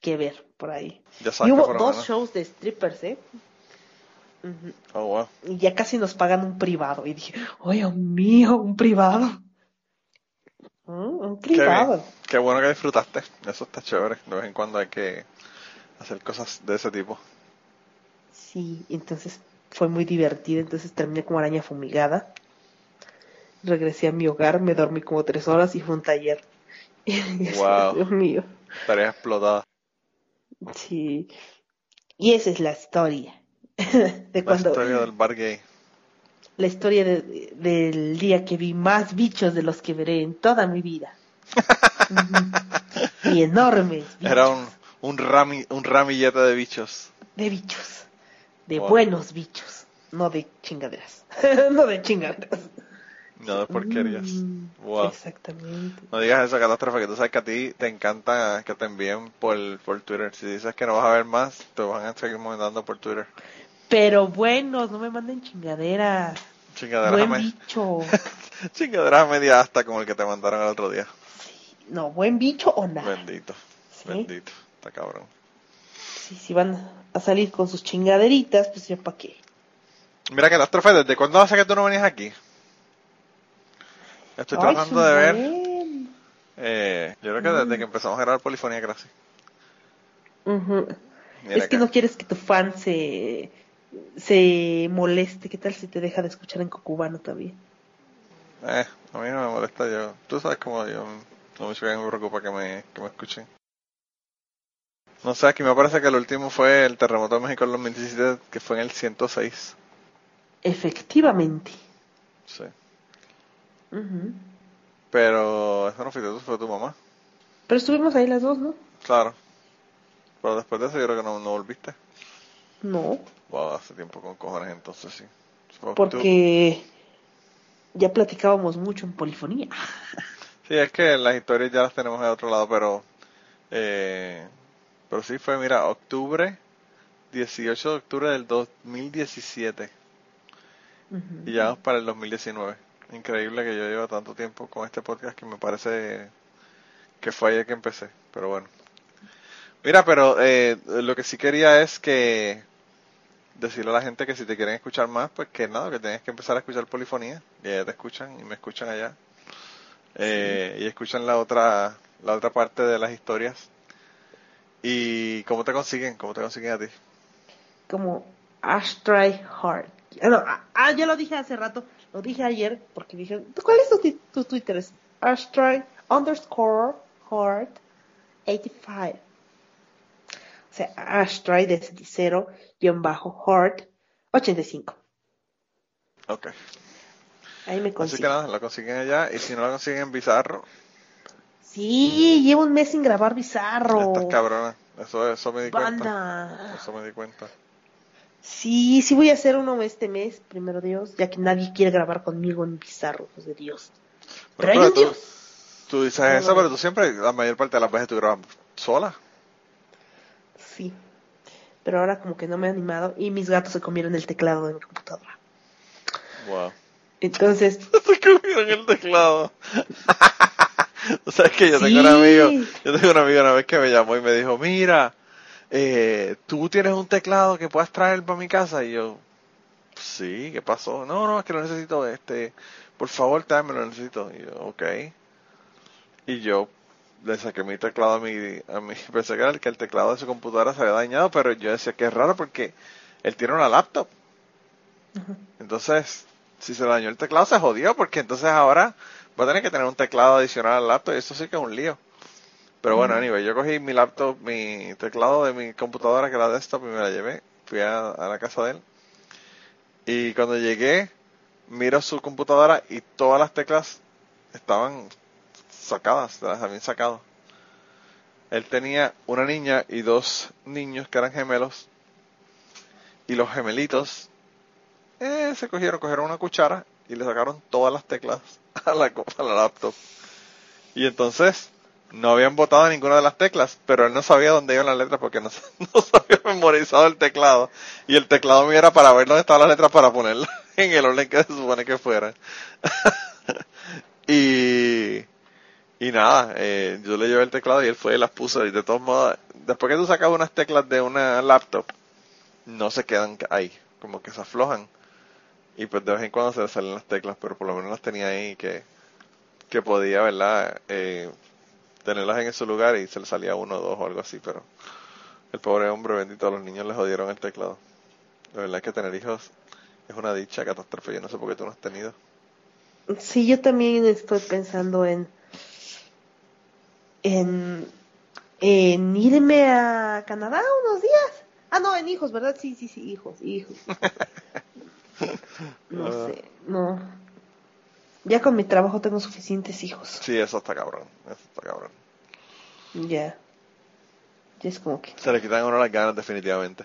que ver por ahí.
Ya
Y hubo dos shows de strippers, ¿eh?
Oh, wow.
y ya casi nos pagan un privado. Y dije, ¡ay, Dios mío, un privado! Mm, Un
Qué
privado.
Qué bueno que disfrutaste. Eso está chévere. De vez en cuando hay que hacer cosas de ese tipo.
Sí, entonces fue muy divertido. Entonces terminé como araña fumigada. Regresé a mi hogar, me dormí como tres horas y fue un taller.
Wow.
Dios mío.
Estaría explotada.
Sí. Y esa es la historia. de
La
cuando
historia del bar gay.
la historia de- del día que vi más bichos de los que veré en toda mi vida. Y enormes bichos.
Era un, un, rami, un ramillete de bichos.
de bichos. De
Wow.
buenos bichos. No de chingaderas. no de chingaderas.
No de porquerías.
Mm,
Wow.
Exactamente.
No digas eso, catástrofe, que tú sabes que a ti te encanta que te envíen por, por Twitter. Si dices que no vas a ver más, te van a seguir mandando por Twitter.
Pero buenos, no me manden chingaderas.
Chingaderas a,
Buen bicho.
chingaderas a media hasta como el que te mandaron el otro día.
No, buen bicho o nada.
Bendito,
¿Sí?
bendito. Está cabrón.
Sí, si van a salir con sus chingaderitas, pues ya para qué.
Mira, catástrofe, ¿desde cuándo hace que tú no venías aquí? Estoy
Ay,
tratando de ver. Eh, yo creo que desde que empezamos a grabar Polifonía Crazy.
Es que no quieres que tu fan se, se moleste. ¿Qué tal si te deja de escuchar en cocubano también?
Eh, a mí no me molesta yo. Tú sabes cómo yo no mucho que me preocupa que me, que me escuchen. No sé, aquí me parece que el último fue el terremoto de México en los 2017, que fue en el 106.
Efectivamente.
Sí. Pero eso no fue tú, fue tu mamá.
Pero estuvimos ahí las dos, ¿no?
Claro. Pero después de eso yo creo que no, no volviste.
No,
Wow, hace tiempo con cojones entonces sí. Tú-
porque ya platicábamos mucho en polifonía.
Sí, es que las historias ya las tenemos de otro lado, pero eh, pero sí fue, mira, octubre, 18 de octubre del 2017
Ujú.
y ya vamos para el 2019. Increíble que yo llevo tanto tiempo con este podcast que me parece que fue ayer que empecé, pero bueno. Mira, pero eh, lo que sí quería es que decirle a la gente que si te quieren escuchar más, pues que nada, que tienes que empezar a escuchar polifonía, y allá te escuchan y me escuchan allá. Eh, y escuchan la otra la otra parte de las historias. ¿Y cómo te consiguen? ¿Cómo te consiguen a ti?
Como Ashtray Heart. Ah, no, ah, ah, ya lo dije hace rato. Lo dije ayer porque dije, ¿cuál es tu, tu Twitter? Es Ashtray underscore Heart 85. O sea, Ashtray de cero guion bajo Heart 85.
Ok.
Ahí me
Así que
consiguen.
nada, lo consiguen allá. Y si no lo consiguen en Bizarro,
Sí, llevo un mes sin grabar Bizarro.
estás cabrona. Eso, eso me di cuenta.
Banda.
Eso me di cuenta.
Sí, sí voy a hacer uno este mes, primero Dios, ya que nadie quiere grabar conmigo en Bizarro, hijos de Dios. Pero hay un
tú,
Dios.
tú dices
No,
eso,
no.
pero tú siempre, la mayor parte de las veces tú grabas sola.
Sí. Pero ahora como que no me he animado y mis gatos se comieron el teclado de mi computadora.
Wow.
Entonces,
Se comieron el teclado. Tú sabes que yo tengo un
Sí.
amigo, yo tengo un amigo una vez que me llamó y me dijo, mira, eh, tú tienes un teclado que puedas traer para mi casa y yo, sí, ¿qué pasó? No, no, es que lo necesito, este, por favor, tráeme, lo necesito. Y yo, ok. Y yo le saqué mi teclado a mi, a mi, pensé que era el que el teclado de su computadora se había dañado, pero yo decía que es raro porque él tiene una laptop. Entonces, si se dañó el teclado se jodió porque entonces ahora va a tener que tener un teclado adicional al laptop y eso sí que es un lío. Pero bueno, anyway, yo cogí mi laptop, mi teclado de mi computadora que era desktop y me la llevé, fui a, a la casa de él. Y cuando llegué, miro su computadora y todas las teclas estaban sacadas, las habían sacado. Él tenía una niña y dos niños que eran gemelos. Y los gemelitos eh, se cogieron, cogieron una cuchara y le sacaron todas las teclas a la, a la laptop. Y entonces no habían botado ninguna de las teclas, pero él no sabía dónde iban las letras porque no, no se había memorizado el teclado. Y el teclado mío era para ver dónde estaban las letras para ponerlas en el orden que se supone que fueran. y, y nada, eh, yo le llevé el teclado y él fue y las puso. Y de todos modos, después que tú sacas unas teclas de una laptop, no se quedan ahí, como que se aflojan. Y pues de vez en cuando se le salen las teclas, pero por lo menos las tenía ahí que, que podía, ¿verdad? Eh, tenerlas en ese lugar y se le salía uno o dos o algo así, pero el pobre hombre bendito a los niños le jodieron el teclado. De verdad que tener hijos es una dicha catástrofe, yo no sé por qué tú no has tenido.
sí, yo también estoy pensando en, en, en irme a Canadá unos días. Ah, no, en hijos, ¿verdad? Sí, sí, sí, hijos, hijos. No sé, no. Ya con mi trabajo tengo suficientes hijos.
Sí, eso está cabrón, eso está cabrón.
Ya. Ya es como que.
Se le quitan a uno las ganas definitivamente.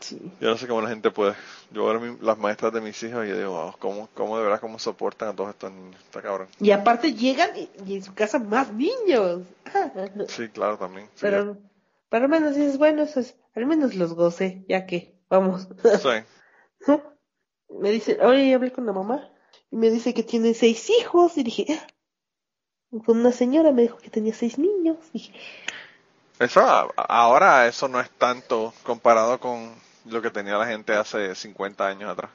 Sí.
Yo no sé cómo la gente puede. Yo veo mi- las maestras de mis hijos y yo digo, wow, ¿cómo, cómo de verdad cómo soportan a todos estos niños? Está cabrón.
Y aparte llegan y, y en su casa más niños.
Sí, claro, también. Sí,
Pero, pero al menos dices, bueno, eso es, al menos los gocé, ya que, vamos.
sí.
me dice, oye, hablé con la mamá y me dice que tiene seis hijos y dije, "Ah". con una señora me dijo que tenía seis niños. Dije,
Eso, ahora eso no es tanto comparado con lo que tenía la gente hace 50 años atrás.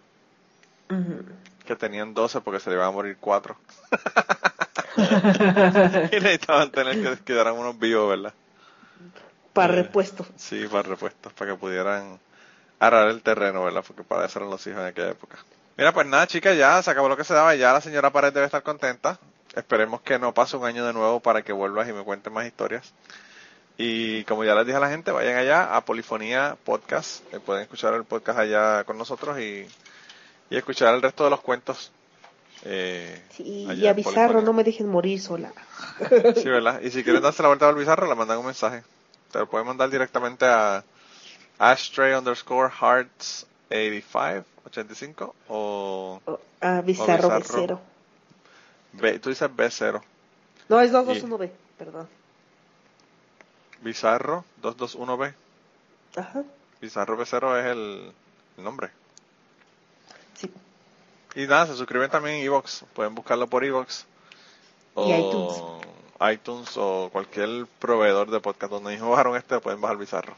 Que tenían 12 porque se le iban a morir 4. y necesitaban tener que quedaran unos vivos, ¿verdad?
para
Eh.
repuesto.
Sí, para repuestos, para que pudieran arar el terreno, ¿verdad? Porque para eso eran los hijos en aquella época. Mira, pues nada, chicas, ya se acabó lo que se daba. Ya la señora Pared debe estar contenta. Esperemos que no pase un año de nuevo para que vuelvas y me cuentes más historias. Y como ya les dije a la gente, vayan allá a Polifonía Podcast. Eh, pueden escuchar el podcast allá con nosotros y, y escuchar el resto de los cuentos. Eh,
Sí, y a Bizarro no me dejen morir sola.
Sí, ¿verdad? Y si quieren darse la vuelta al bizarro, le mandan un mensaje. Te lo pueden mandar directamente a ashtray underscore hearts 85, 85 o
O- Bizarro
Bizarro.
Becero.
B, tú dices B0.
No, es 221B, perdón.
Bizarro 221B.
Ajá,
Bizarro B0 es el, el nombre.
sí.
Y nada, se suscriben también en Evox. Pueden buscarlo por Evox. O
Y iTunes.
iTunes o cualquier proveedor de podcast donde ellos bajaron este, pueden bajar Bizarro.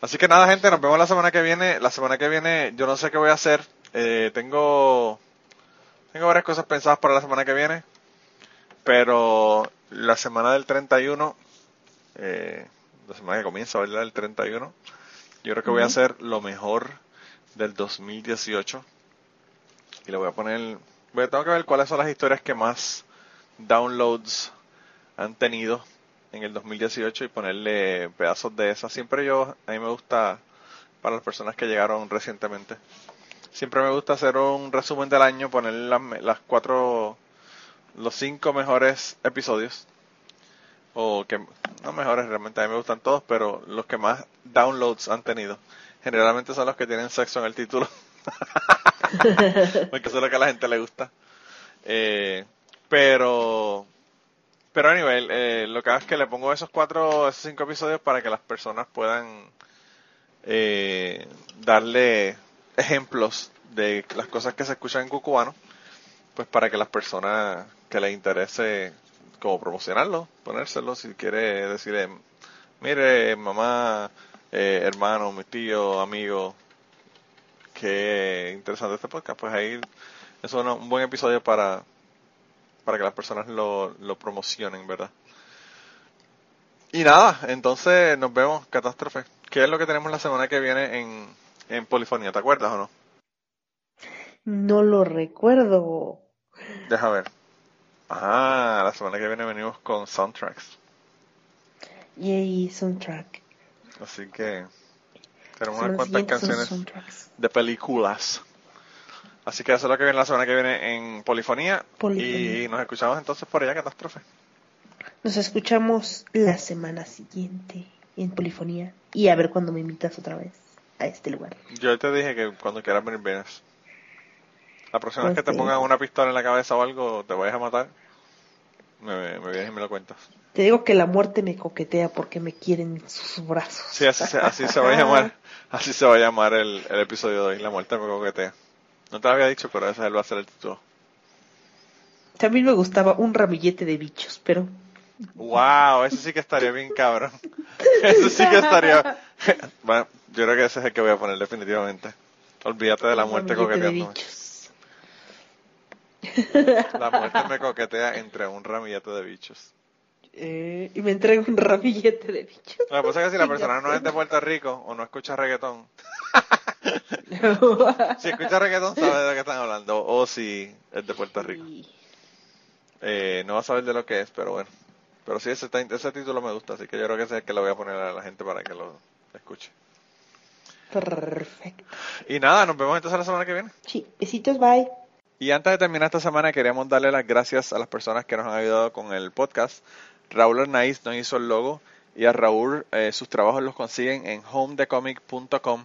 Así que nada, gente, nos vemos la semana que viene. La semana que viene, yo no sé qué voy a hacer. Eh, tengo, tengo varias cosas pensadas para la semana que viene. Pero la semana del 31, eh, la semana que comienza, ¿verdad? El 31, yo creo que voy a hacer lo mejor del 2018. Y le voy a poner, voy a, tengo que ver cuáles son las historias que más downloads han tenido en el 2018 y ponerle pedazos de esas. Siempre yo, a mí me gusta, para las personas que llegaron recientemente, siempre me gusta hacer un resumen del año, poner las, las cuatro, los cinco mejores episodios. O que, no mejores, realmente a mí me gustan todos, pero los que más downloads han tenido. Generalmente son los que tienen sexo en el título. Porque eso es lo que a la gente le gusta. Eh, pero, pero a nivel, eh, lo que hago es que le pongo esos cuatro, esos cinco episodios para que las personas puedan eh, darle ejemplos de las cosas que se escuchan en cucubano, pues para que las personas que les interese como promocionarlo, ponérselo, si quiere decirle, mire mamá, eh, hermano, mi tío, amigo, qué interesante este podcast, pues ahí es un buen episodio para, para que las personas lo, lo promocionen, ¿verdad? Y nada, entonces nos vemos, Catástrofe. ¿Qué es lo que tenemos la semana que viene en, en Polifonía? ¿Te acuerdas o no?
No lo recuerdo.
Deja ver. Ah, la semana que viene venimos con soundtracks.
Yay, soundtrack.
Así que tenemos unas cuantas canciones de películas. Así que eso es lo que viene la semana que viene en Polifonía.
Polifonía.
Y nos escuchamos entonces por allá, Catástrofe.
Nos escuchamos la semana siguiente en Polifonía. Y a ver cuándo me invitas otra vez a este lugar.
Yo te dije que cuando quieras venir vienes. La próxima vez que te pongan una pistola en la cabeza o algo, te vayas a matar, me, me vienes y me lo cuentas.
Te digo que la muerte me coquetea porque me quieren en sus brazos.
Sí, así se, así se va a llamar, así se va a llamar el, el episodio de hoy, La muerte me coquetea. No te lo había dicho, pero ese va a ser el título.
También me gustaba un ramillete de bichos, pero
Wow, ese sí que estaría bien cabrón. Ese sí que estaría... Bueno, yo creo que ese es el que voy a poner definitivamente. Olvídate de la
un
muerte coqueteando. La muerte me coquetea entre un ramillete de bichos.
Eh, y me entrega un ramillete de bichos.
Lo que pasa es que si la persona no es de Puerto Rico o no escucha reggaetón, si escucha reggaetón sabe de qué están hablando, o si es de Puerto Rico. Eh, no va a saber de lo que es, pero bueno. Pero sí, ese, ese título me gusta, así que yo creo que ese es el que lo voy a poner a la gente para que lo escuche.
Perfecto.
Y nada, nos vemos entonces la semana que viene.
Sí, besitos, bye.
Y antes de terminar esta semana, queríamos darle las gracias a las personas que nos han ayudado con el podcast. Raúl Arnaiz nos hizo el logo Y a Raúl, eh, sus trabajos los consiguen en homedecomic.com.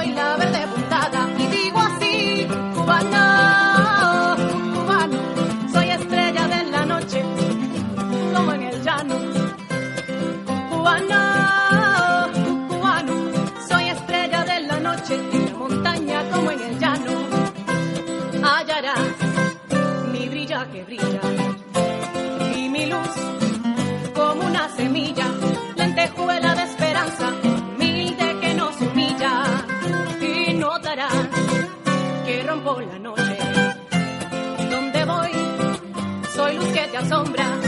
Donde yo soy la verde soy luz